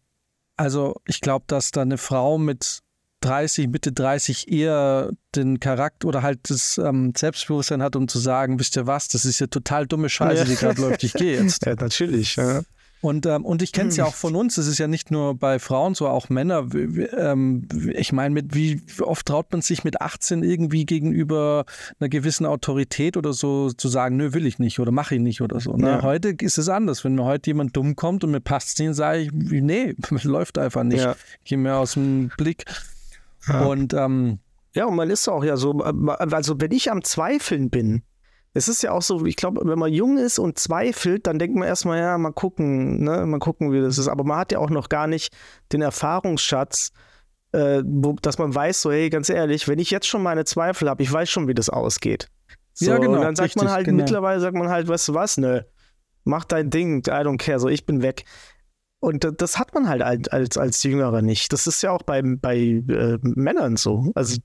also ich glaube, dass da eine Frau mit 30, Mitte 30 eher den Charakter oder halt das ähm, Selbstbewusstsein hat, um zu sagen, wisst ihr was, das ist ja total dumme Scheiße, Ja. die gerade läuft, ich gehe jetzt. Ja, natürlich. Ja. Und, ähm, und ich kenne es ja auch von uns, es ist ja nicht nur bei Frauen so, auch Männer. Ähm, ich meine, mit wie oft traut man sich mit 18 irgendwie gegenüber einer gewissen Autorität oder so zu sagen, nö, will ich nicht oder mache ich nicht oder so. Ne? Ja. Heute ist es anders. Wenn mir heute jemand dumm kommt und mir passt es nicht, sage ich, nee, läuft einfach nicht. Ja. Ich gehe mir aus dem Blick. Ja. Und ähm, Ja, und man ist auch ja so, also wenn ich am Zweifeln bin, es ist ja auch so, ich glaube, wenn man jung ist und zweifelt, dann denkt man erstmal, ja, mal gucken, ne, mal gucken, wie das ist. Aber man hat ja auch noch gar nicht den Erfahrungsschatz, äh, wo, dass man weiß, so, hey, ganz ehrlich, wenn ich jetzt schon meine Zweifel habe, ich weiß schon, wie das ausgeht. So, Ja, genau, Und dann sagt man richtig, halt, genau. mittlerweile sagt man halt, weißt du was, nö, mach dein Ding, I don't care, so, ich bin weg. Und da- das hat man halt als, als, Jüngerer nicht. Das ist ja auch bei, bei äh, Männern so. Also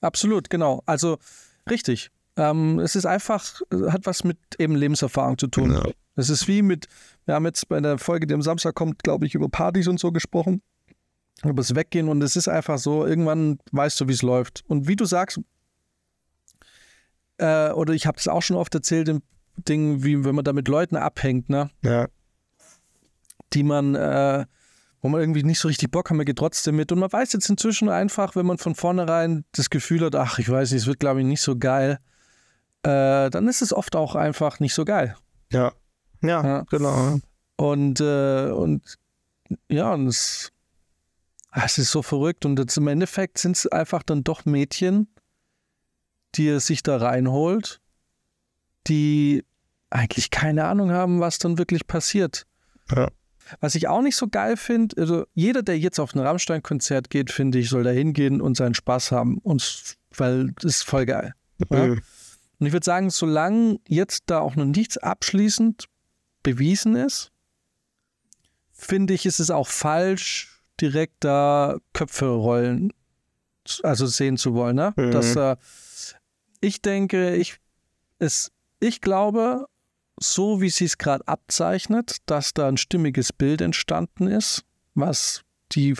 Absolut, genau. Also richtig. Ähm, es ist einfach, äh, hat was mit eben Lebenserfahrung zu tun. Ja. Es ist wie mit, wir haben jetzt bei der Folge, die am Samstag kommt, glaube ich, über Partys und so gesprochen, über das Weggehen und es ist einfach so, irgendwann weißt du, wie es läuft. Und wie du sagst, äh, oder ich habe das auch schon oft erzählt, im Ding, wie wenn man da mit Leuten abhängt, ne? ja. Die man, äh, wo man irgendwie nicht so richtig Bock haben, geht trotzdem mit. Und man weiß jetzt inzwischen einfach, wenn man von vornherein das Gefühl hat, ach, ich weiß nicht, es wird, glaube ich, nicht so geil, äh, dann ist es oft auch einfach nicht so geil. Ja. Ja, Ja. genau. Und, äh, und ja, und es, ah, es ist so verrückt. Und jetzt im Endeffekt sind es einfach dann doch Mädchen, die er sich da reinholt, die eigentlich keine Ahnung haben, was dann wirklich passiert. Ja. Was ich auch nicht so geil finde, also jeder, der jetzt auf ein Rammstein-Konzert geht, finde ich, soll da hingehen und seinen Spaß haben. Und, weil das ist voll geil. Ja? Mhm. Und ich würde sagen, solange jetzt da auch noch nichts abschließend bewiesen ist, finde ich, ist es auch falsch, direkt da Köpfe rollen, also sehen zu wollen. Ne? Mhm. Dass, äh, ich denke, ich, es, ich glaube, so wie sie es gerade abzeichnet, dass da ein stimmiges Bild entstanden ist, was die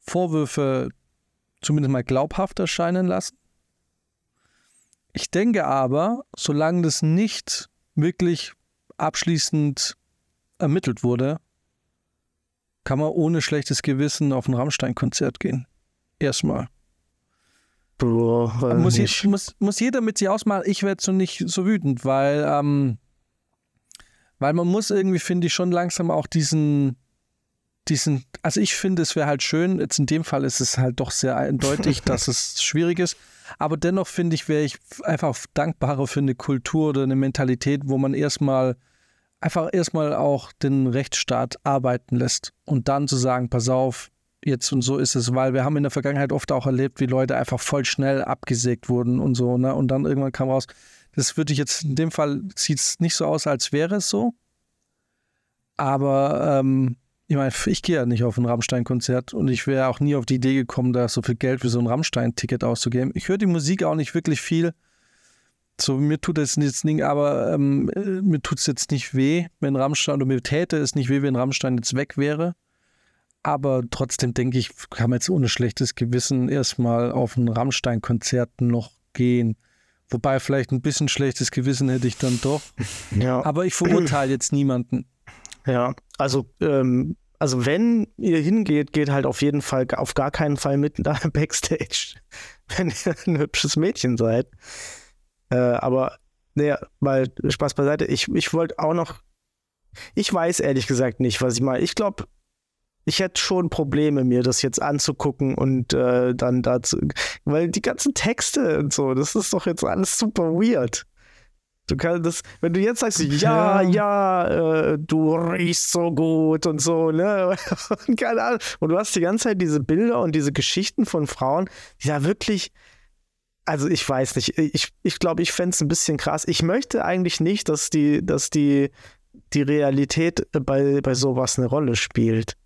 Vorwürfe zumindest mal glaubhaft erscheinen lassen. Ich denke aber, solange das nicht wirklich abschließend ermittelt wurde, kann man ohne schlechtes Gewissen auf ein Rammstein-Konzert gehen. Erstmal. Boah, Muss, je, nicht. muss, muss jeder mit sich ausmalen. Ich werde so nicht so wütend, weil, ähm, weil man muss irgendwie, finde ich, schon langsam auch diesen, diesen, also ich finde, es wäre halt schön, jetzt in dem Fall ist es halt doch sehr eindeutig, dass es schwierig ist, aber dennoch finde ich, wäre ich einfach dankbarer für eine Kultur oder eine Mentalität, wo man erstmal einfach erstmal auch den Rechtsstaat arbeiten lässt. Und dann zu sagen, pass auf, jetzt und so ist es, weil wir haben in der Vergangenheit oft auch erlebt, wie Leute einfach voll schnell abgesägt wurden und so, ne? Und dann irgendwann kam raus, das würde ich jetzt, in dem Fall sieht es nicht so aus, als wäre es so. Aber ähm, Ich meine, ich gehe ja nicht auf ein Rammstein-Konzert und ich wäre auch nie auf die Idee gekommen, da so viel Geld für so ein Rammstein-Ticket auszugeben. Ich höre die Musik auch nicht wirklich viel. So, mir tut es jetzt nicht, aber ähm, mir tut es jetzt nicht weh, wenn Rammstein, oder mir täte es nicht weh, wenn Rammstein jetzt weg wäre. Aber trotzdem denke ich, kann man jetzt ohne schlechtes Gewissen erstmal auf ein Rammstein-Konzert noch gehen. Wobei vielleicht ein bisschen schlechtes Gewissen hätte ich dann doch. Ja. Aber ich verurteile jetzt niemanden. Ja, also, ähm, also wenn ihr hingeht, geht halt auf jeden Fall, auf gar keinen Fall mit da Backstage, wenn ihr ein hübsches Mädchen seid. Äh, aber, naja, mal Spaß beiseite. Ich, ich wollte auch noch, ich weiß ehrlich gesagt nicht, was ich meine. Ich glaube, ich hätte schon Probleme, mir das jetzt anzugucken und äh, dann dazu, weil die ganzen Texte und so, das ist doch jetzt alles super weird. Du kannst das, wenn du jetzt sagst, ja, ja, äh, du riechst so gut und so, ne? Und keine Ahnung. Und du hast die ganze Zeit diese Bilder und diese Geschichten von Frauen, die da wirklich, also ich weiß nicht, ich glaube, ich, glaub, ich fände es ein bisschen krass. Ich möchte eigentlich nicht, dass die, dass die, die Realität bei, bei sowas eine Rolle spielt.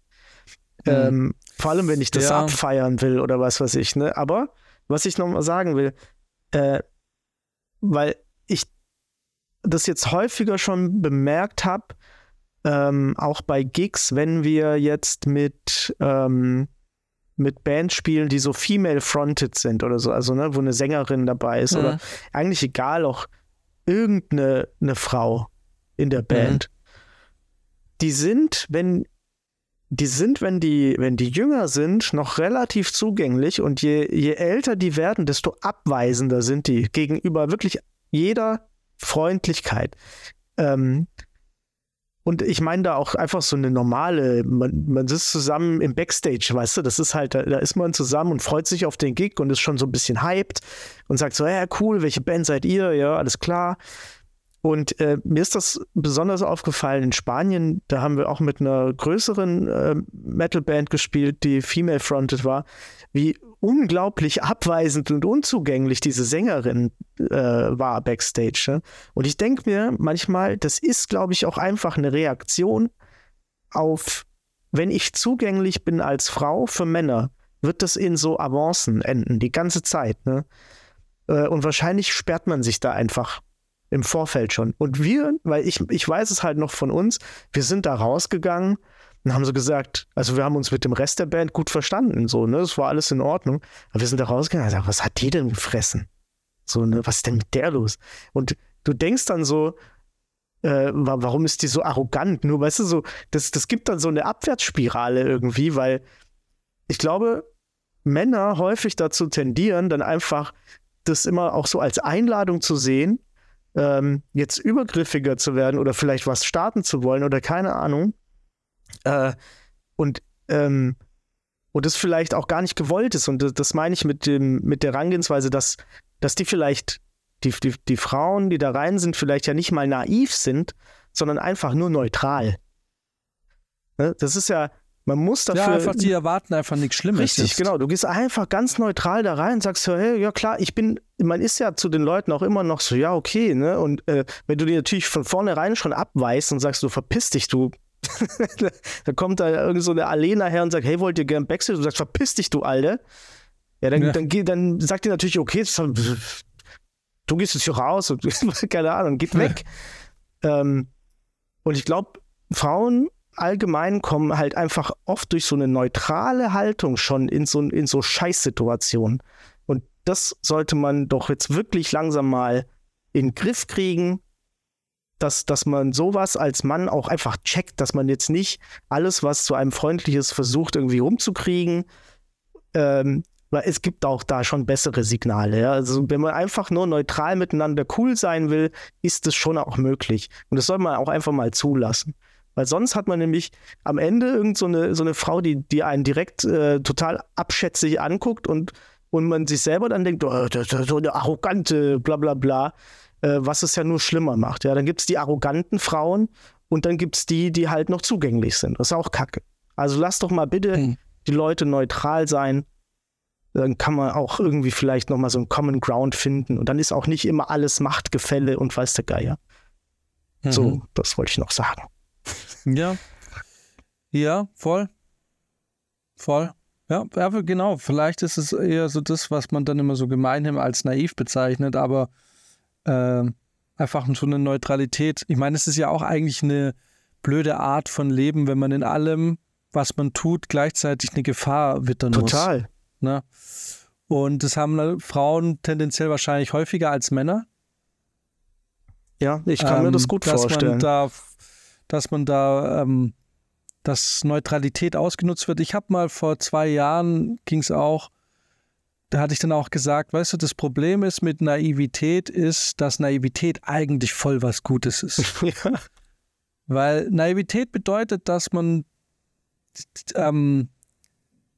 Mhm. Ähm, vor allem, wenn ich das ja. abfeiern will oder was weiß ich, ne? Aber was ich nochmal sagen will, äh, weil ich das jetzt häufiger schon bemerkt habe, ähm, auch bei Gigs, wenn wir jetzt mit, ähm, mit Bands spielen, die so female-fronted sind oder so, also ne, wo eine Sängerin dabei ist mhm. oder eigentlich egal, auch irgendeine eine Frau in der Band. Mhm. Die sind, wenn die sind, wenn die, wenn die jünger sind, noch relativ zugänglich und je, je älter die werden, desto abweisender sind die gegenüber wirklich jeder Freundlichkeit. Ähm, und ich meine da auch einfach so eine normale, man, man sitzt zusammen im Backstage, weißt du, das ist halt, da, da, ist man zusammen und freut sich auf den Gig und ist schon so ein bisschen hyped und sagt so, ja, cool, welche Band seid ihr? Ja, alles klar. Und äh, mir ist das besonders aufgefallen in Spanien. Da haben wir auch mit einer größeren äh, Metalband gespielt, die female-fronted war, wie unglaublich abweisend und unzugänglich diese Sängerin äh, war backstage. Ne? Und ich denke mir manchmal, das ist, glaube ich, auch einfach eine Reaktion auf, wenn ich zugänglich bin als Frau für Männer, wird das in so Avancen enden, die ganze Zeit. Ne? Äh, und wahrscheinlich sperrt man sich da einfach im Vorfeld schon. Und wir, weil ich, ich weiß es halt noch von uns, wir sind da rausgegangen und haben so gesagt, also wir haben uns mit dem Rest der Band gut verstanden, so, ne, es war alles in Ordnung. Aber wir sind da rausgegangen und gesagt, was hat die denn gefressen? So, ne, was ist denn mit der los? Und du denkst dann so, äh, warum ist die so arrogant? Nur, weißt du, so, das, das gibt dann so eine Abwärtsspirale irgendwie, weil ich glaube, Männer häufig dazu tendieren, dann einfach das immer auch so als Einladung zu sehen, ähm, jetzt übergriffiger zu werden oder vielleicht was starten zu wollen oder keine Ahnung. Äh, und ähm, und das vielleicht auch gar nicht gewollt ist. Und das, das meine ich mit, dem, mit der Herangehensweise, dass, dass die vielleicht, die, die, die Frauen, die da rein sind, vielleicht ja nicht mal naiv sind, sondern einfach nur neutral. Ne? Das ist ja, man muss dafür. Ja, einfach, die erwarten einfach nichts Schlimmes. Richtig, jetzt. genau. Du gehst einfach ganz neutral da rein und sagst so, hey, ja klar, ich bin, man ist ja zu den Leuten auch immer noch so, ja, okay, ne? Und äh, wenn du die natürlich von vornherein schon abweist und sagst, du verpiss dich, du. da kommt da irgend so eine Alena her und sagt, hey, wollt ihr gern Backstage? Du sagst, verpiss dich, du Alte. Ja, dann, ja. Dann, dann, dann sagt die natürlich, okay, du gehst jetzt hier raus und keine Ahnung, geht weg. ähm, und ich glaube, Frauen allgemein kommen halt einfach oft durch so eine neutrale Haltung schon in so, in so Scheißsituationen. Und das sollte man doch jetzt wirklich langsam mal in den Griff kriegen, dass, dass man sowas als Mann auch einfach checkt, dass man jetzt nicht alles, was zu einem freundliches versucht, irgendwie rumzukriegen. Ähm, weil es gibt auch da schon bessere Signale. Ja? Also wenn man einfach nur neutral miteinander cool sein will, ist es schon auch möglich. Und das soll man auch einfach mal zulassen. Weil sonst hat man nämlich am Ende irgend so eine, so eine Frau, die, die einen direkt äh, total abschätzig anguckt und, und man sich selber dann denkt, oh, das ist so eine arrogante, bla bla bla, äh, was es ja nur schlimmer macht. Ja, dann gibt es die arroganten Frauen und dann gibt es die, die halt noch zugänglich sind. Das ist auch Kacke. Also lass doch mal bitte hm. die Leute neutral sein. Dann kann man auch irgendwie vielleicht nochmal so einen Common Ground finden. Und dann ist auch nicht immer alles Machtgefälle und weiß der Geier. Mhm. So, das wollte ich noch sagen. Ja. Ja, voll. Voll. Ja, ja, genau. Vielleicht ist es eher so das, was man dann immer so gemeinhin als naiv bezeichnet, aber äh, einfach so eine Neutralität. Ich meine, es ist ja auch eigentlich eine blöde Art von Leben, wenn man in allem, was man tut, gleichzeitig eine Gefahr wittern muss. Total. Ne? Und das haben Frauen tendenziell wahrscheinlich häufiger als Männer. Ja, ich kann mir das gut Ähm, dass vorstellen. Man da, dass man da, ähm, dass Neutralität ausgenutzt wird. Ich habe mal vor zwei Jahren, ging es auch, da hatte ich dann auch gesagt, weißt du, das Problem ist mit Naivität ist, dass Naivität eigentlich voll was Gutes ist. ja. Weil Naivität bedeutet, dass man ähm,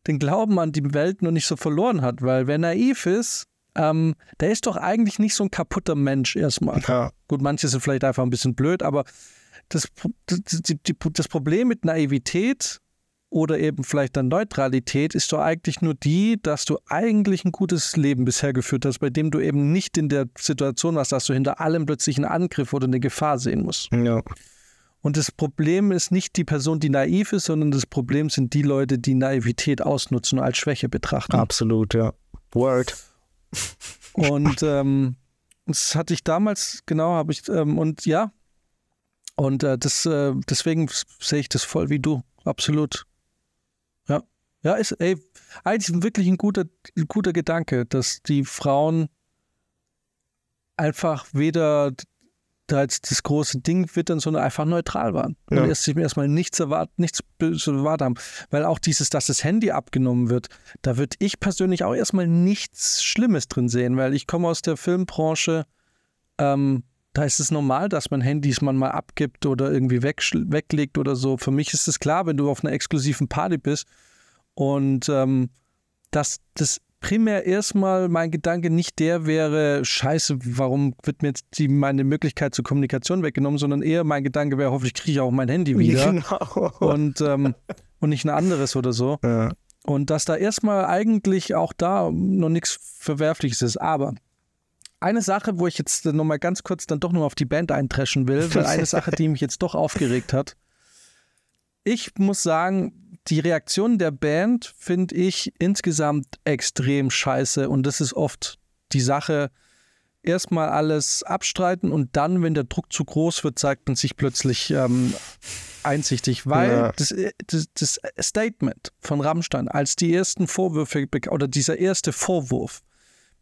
den Glauben an die Welt noch nicht so verloren hat. Weil wer naiv ist, ähm, der ist doch eigentlich nicht so ein kaputter Mensch erstmal. ja. Gut, manche sind vielleicht einfach ein bisschen blöd, aber das, das, die- das Problem mit Naivität oder eben vielleicht dann Neutralität ist doch eigentlich nur die, dass du eigentlich ein gutes Leben bisher geführt hast, bei dem du eben nicht in der Situation warst, dass du hinter allem plötzlich einen Angriff oder eine Gefahr sehen musst. ja. Und das Problem ist nicht die Person, die naiv ist, sondern das Problem sind die Leute, die Naivität ausnutzen und als Schwäche betrachten. Absolut, ja. Word. Und ähm, das hatte ich damals, genau, habe ich, ähm, und ja, und äh, das, äh, deswegen sehe ich das voll wie du, absolut. Ja, ja, ist, ey, eigentlich wirklich ein guter, ein guter Gedanke, dass die Frauen einfach weder da jetzt das große Ding wittern, sondern einfach neutral waren. Ja. Und erst sich erstmal nichts erwartet, nichts erwartet haben. Weil auch dieses, dass das Handy abgenommen wird, da würde ich persönlich auch erstmal nichts Schlimmes drin sehen, weil ich komme aus der Filmbranche, ähm, da ist es normal, dass man Handys man mal abgibt oder irgendwie wegschl- weglegt oder so. Für mich ist es klar, wenn du auf einer exklusiven Party bist und ähm, dass das primär erstmal mein Gedanke nicht der wäre, scheiße, warum wird mir jetzt die, meine Möglichkeit zur Kommunikation weggenommen, sondern eher mein Gedanke wäre, hoffentlich kriege ich auch mein Handy wieder Genau. und, ähm, und nicht ein anderes oder so. ja. Und dass da erstmal eigentlich auch da noch nichts Verwerfliches ist. Aber eine Sache, wo ich jetzt nochmal ganz kurz dann doch nur auf die Band eintreschen will, weil eine Sache, die mich jetzt doch aufgeregt hat. Ich muss sagen, die Reaktion der Band finde ich insgesamt extrem scheiße und das ist oft die Sache, erstmal alles abstreiten und dann, wenn der Druck zu groß wird, zeigt man sich plötzlich ähm, einsichtig, weil Ja. das, das, das Statement von Rammstein, als die ersten Vorwürfe oder dieser erste Vorwurf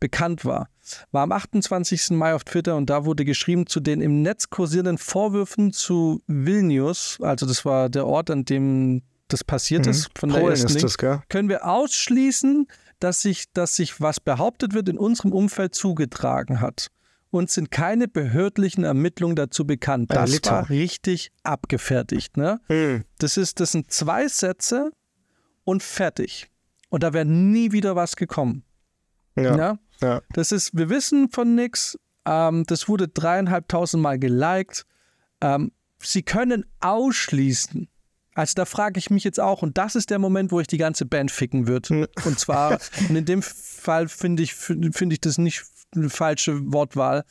bekannt war, war am 28. Mai auf Twitter und da wurde geschrieben zu den im Netz kursierenden Vorwürfen zu Vilnius, also das war der Ort, an dem das passiert ist, von der Mhm. Polen ersten ist das, gell? können wir ausschließen, dass sich, dass sich was behauptet wird, in unserem Umfeld zugetragen hat. Uns sind keine behördlichen Ermittlungen dazu bekannt. Das Liter. war richtig abgefertigt. Ne? Hm. Das, ist, das sind zwei Sätze und fertig. Und da wäre nie wieder was gekommen. Ja. Ja? Ja. Das ist, wir wissen von nichts. Ähm, das wurde dreieinhalbtausend Mal geliked. Ähm, sie können ausschließen. Also da frage ich mich jetzt auch, und das ist der Moment, wo ich die ganze Band ficken würde. Und zwar, und in dem Fall finde ich, finde ich das nicht eine falsche Wortwahl,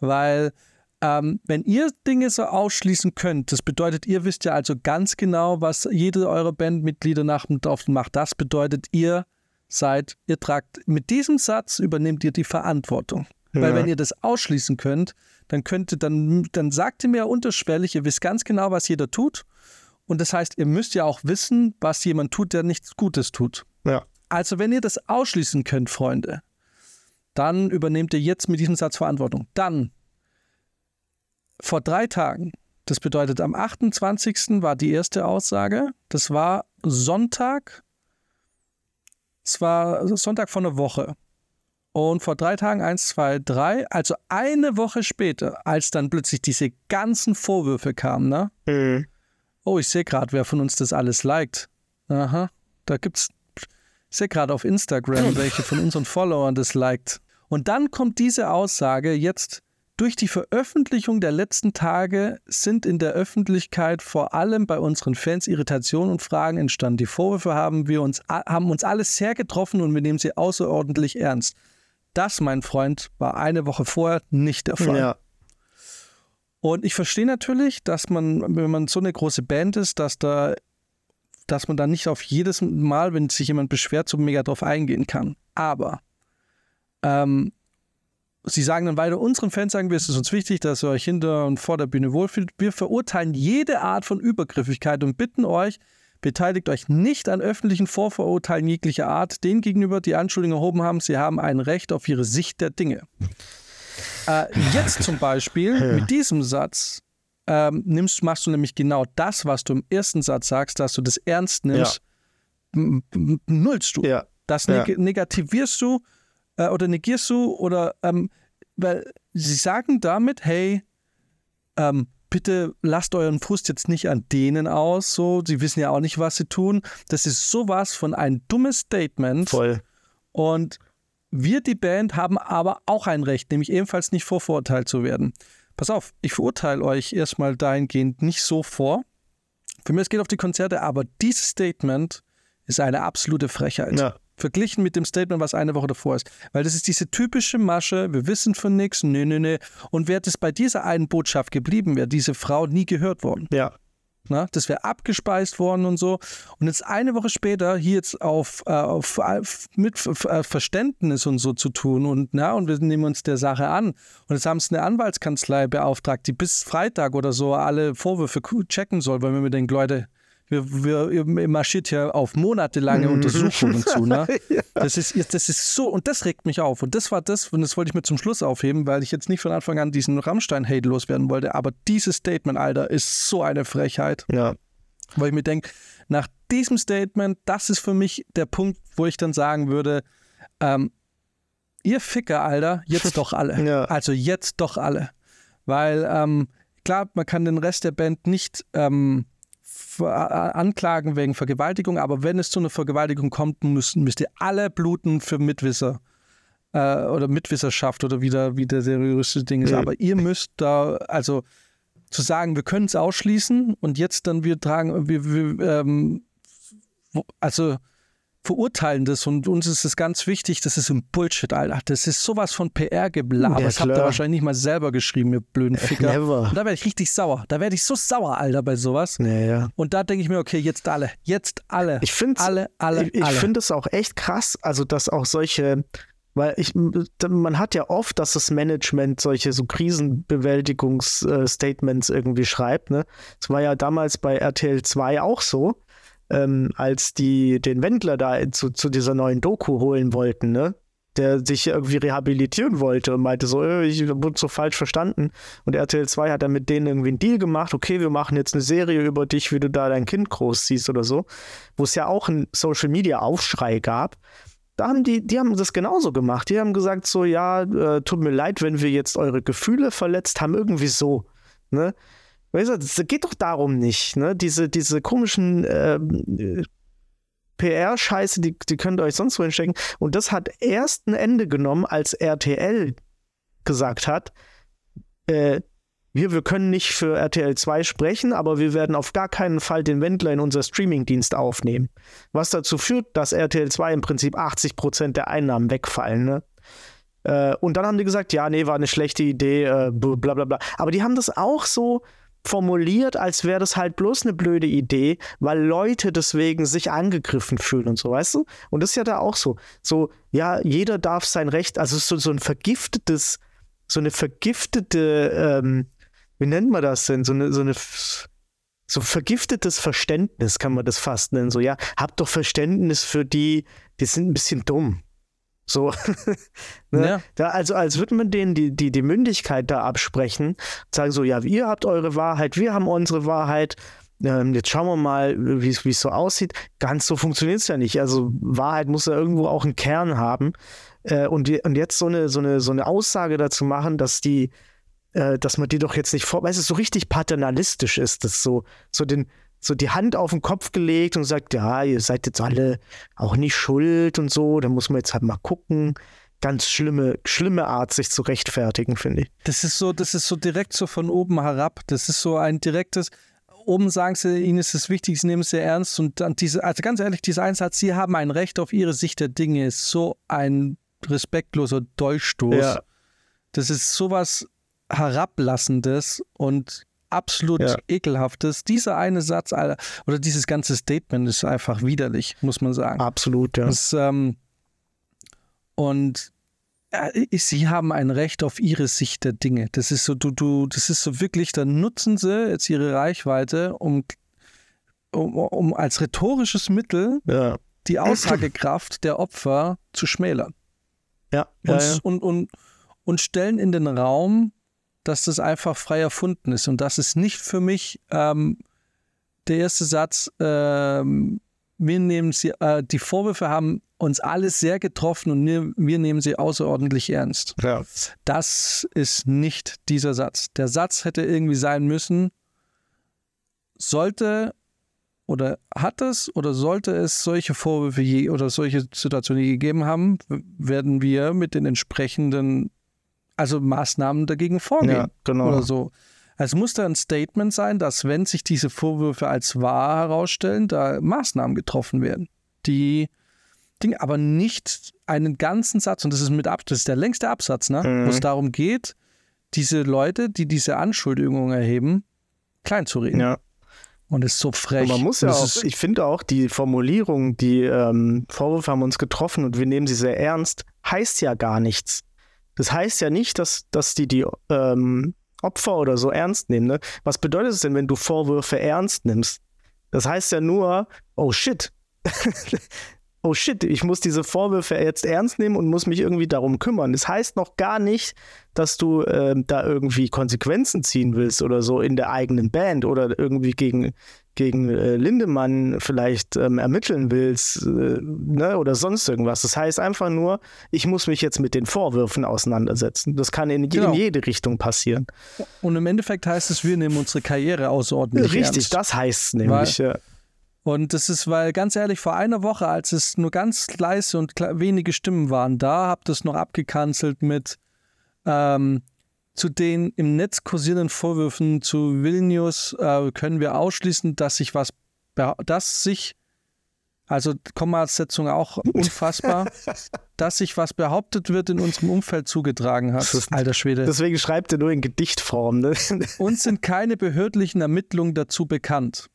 weil ähm, wenn ihr Dinge so ausschließen könnt, das bedeutet, ihr wisst ja also ganz genau, was jede eurer Bandmitglieder nach dem drauf macht. Das bedeutet, ihr seid, ihr tragt, mit diesem Satz übernehmt ihr die Verantwortung. Weil Ja. wenn ihr das ausschließen könnt, dann könnt ihr, dann, dann sagt ihr mir unterschwellig, ihr wisst ganz genau, was jeder tut. Und das heißt, ihr müsst ja auch wissen, was jemand tut, der nichts Gutes tut. Ja. Also wenn ihr das ausschließen könnt, Freunde, dann übernehmt ihr jetzt mit diesem Satz Verantwortung. Dann, vor drei Tagen, das bedeutet am 28. war die erste Aussage, das war Sonntag, es war Sonntag vor einer Woche. Und vor drei Tagen, eins, zwei, drei, also eine Woche später, als dann plötzlich diese ganzen Vorwürfe kamen, ne? Hm. Oh, ich sehe gerade, wer von uns das alles liked. Aha, da gibt's. Ich sehe gerade auf Instagram, welche von unseren Followern das liked. Und dann kommt diese Aussage jetzt. Durch die Veröffentlichung der letzten Tage sind in der Öffentlichkeit vor allem bei unseren Fans Irritationen und Fragen entstanden. Die Vorwürfe haben wir uns haben uns alle sehr getroffen und wir nehmen sie außerordentlich ernst. Das, mein Freund, war eine Woche vorher nicht der Fall. Ja. Und ich verstehe natürlich, dass man, wenn man so eine große Band ist, dass da dass man dann nicht auf jedes Mal, wenn sich jemand beschwert, so mega drauf eingehen kann. Aber ähm, sie sagen dann weiter, unseren Fans sagen wir, es ist uns wichtig, dass ihr euch hinter und vor der Bühne wohlfühlt. Wir verurteilen jede Art von Übergriffigkeit und bitten euch, beteiligt euch nicht an öffentlichen Vorverurteilen jeglicher Art, denen gegenüber die Anschuldigungen erhoben haben, sie haben ein Recht auf ihre Sicht der Dinge. Äh, jetzt zum Beispiel mit diesem Satz ähm, nimmst, machst du nämlich genau das, was du im ersten Satz sagst, dass du das ernst nimmst, m- nullst du. Ja. Das Ja. neg negativierst du äh, oder negierst du oder ähm, weil sie sagen damit, hey, ähm, bitte lasst euren Frust jetzt nicht an denen aus, so, sie wissen ja auch nicht, was sie tun. Das ist sowas von ein dummes Statement. Voll. Und wir, die Band, haben aber auch ein Recht, nämlich ebenfalls nicht vorverurteilt zu werden. Pass auf, ich verurteile euch erstmal dahingehend nicht so vor. Für mich, es geht auf die Konzerte, aber dieses Statement ist eine absolute Frechheit. Ja. Verglichen mit dem Statement, was eine Woche davor ist. Weil das ist diese typische Masche, wir wissen von nichts, nö, nö, nö. Und wäre das bei dieser einen Botschaft geblieben, wäre diese Frau nie gehört worden. Ja. Na, das wäre abgespeist worden und so. Und jetzt eine Woche später hier jetzt auf, äh, auf, auf mit Ver- Verständnis und so zu tun und na, und wir nehmen uns der Sache an. Und jetzt haben sie eine Anwaltskanzlei beauftragt, die bis Freitag oder so alle Vorwürfe checken soll, weil wir mir denken, Leute, wir, wir, ihr marschiert hier auf monatelange Untersuchungen zu. Ne? Das, ist, das ist so, und das regt mich auf. Und das war das, und das wollte ich mir zum Schluss aufheben, weil ich jetzt nicht von Anfang an diesen Rammstein-Hate loswerden wollte. Aber dieses Statement, Alter, ist so eine Frechheit. Ja. Weil ich mir denke, nach diesem Statement, das ist für mich der Punkt, wo ich dann sagen würde, ähm, ihr Ficker, Alter, jetzt doch alle. Ja. Also jetzt doch alle. Weil, ähm, klar, man kann den Rest der Band nicht ähm, anklagen wegen Vergewaltigung, aber wenn es zu einer Vergewaltigung kommt, müssen, müsst ihr alle bluten für Mitwisser. Äh, oder Mitwisserschaft oder wie der, wie der seriöse Ding ist. Aber ihr müsst da, also zu sagen, wir können es ausschließen und jetzt dann wir tragen, wir, wir ähm, also verurteilen das und uns ist es ganz wichtig, das ist ein Bullshit, Alter. Das ist sowas von PR-Geblaber. Ja, das habt ihr wahrscheinlich nicht mal selber geschrieben, ihr blöden Ficker. never. Und da werde ich richtig sauer. Da werde ich so sauer, Alter, bei sowas. Naja. Und da denke ich mir, okay, jetzt alle. Jetzt alle. Ich finde alle, alle, ich, ich finde es auch echt krass, also dass auch solche, weil ich, man hat ja oft, dass das Management solche so Krisenbewältigungsstatements irgendwie schreibt. Ne? Das war ja damals bei RTL 2 auch so, ähm, als die den Wendler da zu, zu dieser neuen Doku holen wollten, ne? der sich irgendwie rehabilitieren wollte und meinte so, äh, ich wurde so falsch verstanden. Und RTL 2 hat dann mit denen irgendwie einen Deal gemacht, okay, wir machen jetzt eine Serie über dich, wie du da dein Kind großziehst oder so, wo es ja auch einen Social-Media-Aufschrei gab. Da haben die, die haben das genauso gemacht. Die haben gesagt so, ja, äh, tut mir leid, wenn wir jetzt eure Gefühle verletzt haben, irgendwie so. Ne? Weißt du, das geht doch darum nicht. Ne? Diese, diese komischen äh, PR-Scheiße, die, die könnt ihr euch sonst wo hinstecken. Und das hat erst ein Ende genommen, als RTL gesagt hat, äh, wir, wir können nicht für RTL 2 sprechen, aber wir werden auf gar keinen Fall den Wendler in unser Streamingdienst aufnehmen. Was dazu führt, dass RTL 2 im Prinzip 80 Prozent der Einnahmen wegfallen. Ne? Äh, und dann haben die gesagt, ja, nee, war eine schlechte Idee, äh, bla bla bla. Aber die haben das auch so formuliert, als wäre das halt bloß eine blöde Idee, weil Leute deswegen sich angegriffen fühlen und so, weißt du? Und das ist ja da auch so. So, ja, jeder darf sein Recht, also so, so ein vergiftetes, so eine vergiftete, ähm, wie nennt man das denn? So eine, so eine so vergiftetes Verständnis kann man das fast nennen. So, ja, habt doch Verständnis für die, die sind ein bisschen dumm. So, ne? Ja. da, also als würde man denen die, die, die Mündigkeit da absprechen, sagen so, ja, ihr habt eure Wahrheit, wir haben unsere Wahrheit, ähm, jetzt schauen wir mal, wie es es so aussieht. Ganz so funktioniert es ja nicht. Also Wahrheit muss ja irgendwo auch einen Kern haben. Äh, und, die, und jetzt so eine, so, eine, so eine Aussage dazu machen, dass die, äh, dass man die doch jetzt nicht vor, weißt du, so richtig paternalistisch ist, das so, so den, so die Hand auf den Kopf gelegt und sagt, ja, ihr seid jetzt alle auch nicht schuld und so, da muss man jetzt halt mal gucken. Ganz schlimme, schlimme Art, sich zu rechtfertigen, finde ich. Das ist so, das ist so direkt so von oben herab. Das ist so ein direktes. Oben sagen sie, ihnen ist es wichtig, sie nehmen es sehr ernst. Und dann diese, also ganz ehrlich, dieser Einsatz, sie haben ein Recht auf ihre Sicht der Dinge, ist so ein respektloser Dolchstoß. Ja. Das ist sowas Herablassendes und absolut Ja. ekelhaftes. Dieser eine Satz Alter, oder dieses ganze Statement ist einfach widerlich, muss man sagen. Absolut, ja. Das, ähm, und äh, sie haben ein Recht auf ihre Sicht der Dinge. Das ist so, du, du, das ist so wirklich, da nutzen sie jetzt ihre Reichweite, um, um, um als rhetorisches Mittel Ja, die Aussagekraft der Opfer zu schmälern. ja, Und, ja, ja. und, und, und stellen in den Raum, dass das einfach frei erfunden ist. Und das ist nicht für mich ähm, der erste Satz, ähm, wir nehmen sie, äh, die Vorwürfe haben uns alle sehr getroffen und wir, wir nehmen sie außerordentlich ernst. ja. Das ist nicht dieser Satz. Der Satz hätte irgendwie sein müssen, sollte oder hat es oder sollte es solche Vorwürfe je oder solche Situationen gegeben haben, werden wir mit den entsprechenden, also Maßnahmen dagegen vorgehen ja genau. oder so. Es muss da ein Statement sein, dass wenn sich diese Vorwürfe als wahr herausstellen, da Maßnahmen getroffen werden, die Dinge, aber nicht einen ganzen Satz, und das ist mit ab, das ist der längste Absatz, ne, Mhm. wo es darum geht, diese Leute, die diese Anschuldigungen erheben, klein zu reden. Ja. Und es ist so frech. Und man muss ja auch, ich finde auch, die Formulierung, die ähm, Vorwürfe haben uns getroffen und wir nehmen sie sehr ernst, heißt ja gar nichts. Das heißt ja nicht, dass, dass die die ähm, Opfer oder so ernst nehmen. Ne? Was bedeutet es denn, wenn du Vorwürfe ernst nimmst? Das heißt ja nur, oh shit. oh shit, ich muss diese Vorwürfe jetzt ernst nehmen und muss mich irgendwie darum kümmern. Das heißt noch gar nicht, dass du ähm, da irgendwie Konsequenzen ziehen willst oder so in der eigenen Band oder irgendwie gegen, gegen äh, Lindemann vielleicht ähm, ermitteln willst äh, ne, oder sonst irgendwas. Das heißt einfach nur, ich muss mich jetzt mit den Vorwürfen auseinandersetzen. Das kann in, Genau. in jede Richtung passieren. und im Endeffekt heißt es, wir nehmen unsere Karriere außerordentlich Richtig, ernst. das heißt es nämlich. ja. Und das ist, weil ganz ehrlich, vor einer Woche, als es nur ganz leise und wenige Stimmen waren, da habt ihr es noch abgekanzelt mit ähm, zu den im Netz kursierenden Vorwürfen zu Vilnius äh, können wir ausschließen, dass sich was, dass sich, also Kommasetzung auch unfassbar, dass sich was behauptet wird in unserem Umfeld zugetragen hat. Das ist- Alter Schwede. Deswegen schreibt er nur in Gedichtform. Ne? Uns sind keine behördlichen Ermittlungen dazu bekannt.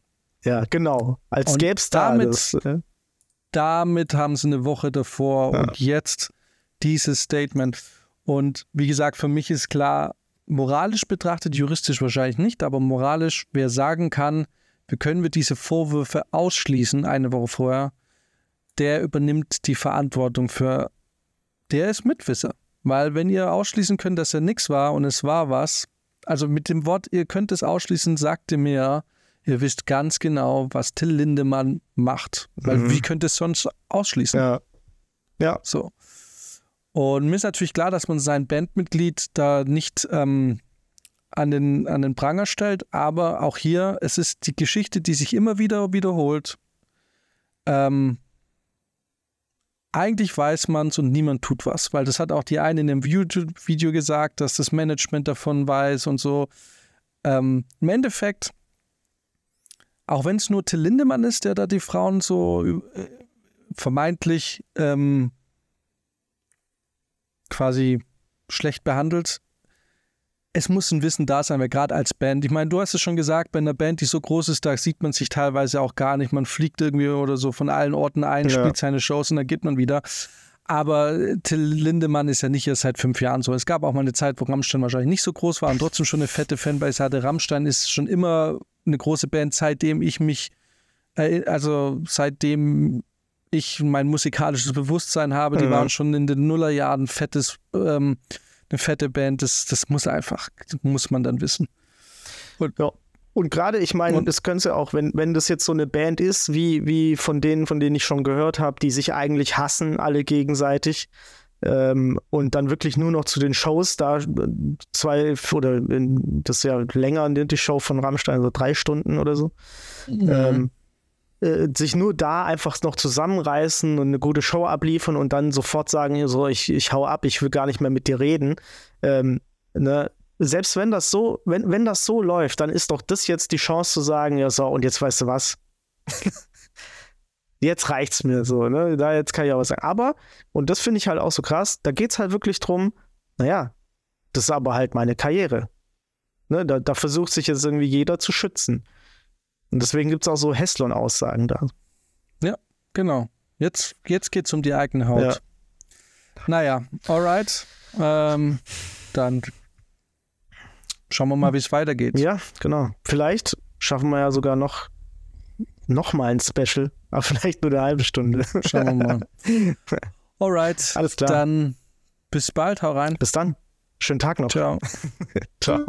ja, genau. Als gäbe es da damit- alles. äh. damit haben sie eine Woche davor Ja. und jetzt dieses Statement. Und wie gesagt, für mich ist klar, moralisch betrachtet, juristisch wahrscheinlich nicht, aber moralisch, wer sagen kann, wir können wir diese Vorwürfe ausschließen eine Woche vorher, der übernimmt die Verantwortung für, der ist Mitwisser. Weil wenn ihr ausschließen könnt, dass er nichts war und es war was, also mit dem Wort, ihr könnt es ausschließen, sagt ihr mir, ihr wisst ganz genau, was Till Lindemann macht. Weil Mhm. wie könnt ihr es sonst ausschließen? Ja. Ja. So. Und mir ist natürlich klar, dass man sein Bandmitglied da nicht ähm, an, den, an den Pranger stellt, aber auch hier, es ist die Geschichte, die sich immer wieder wiederholt. Ähm, eigentlich weiß man es und niemand tut was, weil das hat auch die eine in dem YouTube-Video gesagt, dass das Management davon weiß und so. Ähm, Im Endeffekt, auch wenn es nur Till Lindemann ist, der da die Frauen so äh, vermeintlich ähm, quasi schlecht behandelt. Es muss ein Wissen da sein, weil gerade als Band, ich meine, du hast es schon gesagt, bei einer Band, die so groß ist, da sieht man sich teilweise auch gar nicht. Man fliegt irgendwie oder so von allen Orten ein, Ja. spielt seine Shows und dann geht man wieder. Aber Till Lindemann ist ja nicht erst seit fünf Jahren so. Es gab auch mal eine Zeit, wo Rammstein wahrscheinlich nicht so groß war und trotzdem schon eine fette Fanbase hatte. Rammstein ist schon immer eine große Band, seitdem ich mich, äh, also seitdem ich mein musikalisches Bewusstsein habe. Die Mhm. waren schon in den Nullerjahren fettes, ähm, eine fette Band. Das, das muss einfach, das muss man dann wissen. Ja. Und gerade, ich meine, Und- das könnte auch, wenn, wenn das jetzt so eine Band ist, wie, wie von denen, von denen ich schon gehört habe, die sich eigentlich hassen, alle gegenseitig, ähm, und dann wirklich nur noch zu den Shows da äh, zwei oder in, das ist ja länger die Show von Rammstein, so drei Stunden oder so. Ähm, äh, sich nur da einfach noch zusammenreißen und eine gute Show abliefern und dann sofort sagen, so, ich, ich hau ab, ich will gar nicht mehr mit dir reden. Ähm, ne? Selbst wenn das so, wenn, wenn das so läuft, dann ist doch das jetzt die Chance zu sagen, ja so, und jetzt weißt du was? jetzt reicht's mir so, ne? Da jetzt kann ich auch was sagen. Aber, und das finde ich halt auch so krass, da geht's halt wirklich drum, naja, das ist aber halt meine Karriere. Ne, da, da versucht sich jetzt irgendwie jeder zu schützen. Und deswegen gibt es auch so Heslon-Aussagen da. Genau. Jetzt, jetzt geht es um die eigene Haut. Ja. Naja, alright. Ähm, dann schauen wir mal, wie es weitergeht. Ja, genau. Vielleicht schaffen wir ja sogar noch, noch mal ein Special, aber vielleicht nur eine halbe Stunde. Schauen wir mal. Alright. Alles klar. Dann bis bald. Hau rein. Bis dann. Schönen Tag noch. Ciao. Ciao.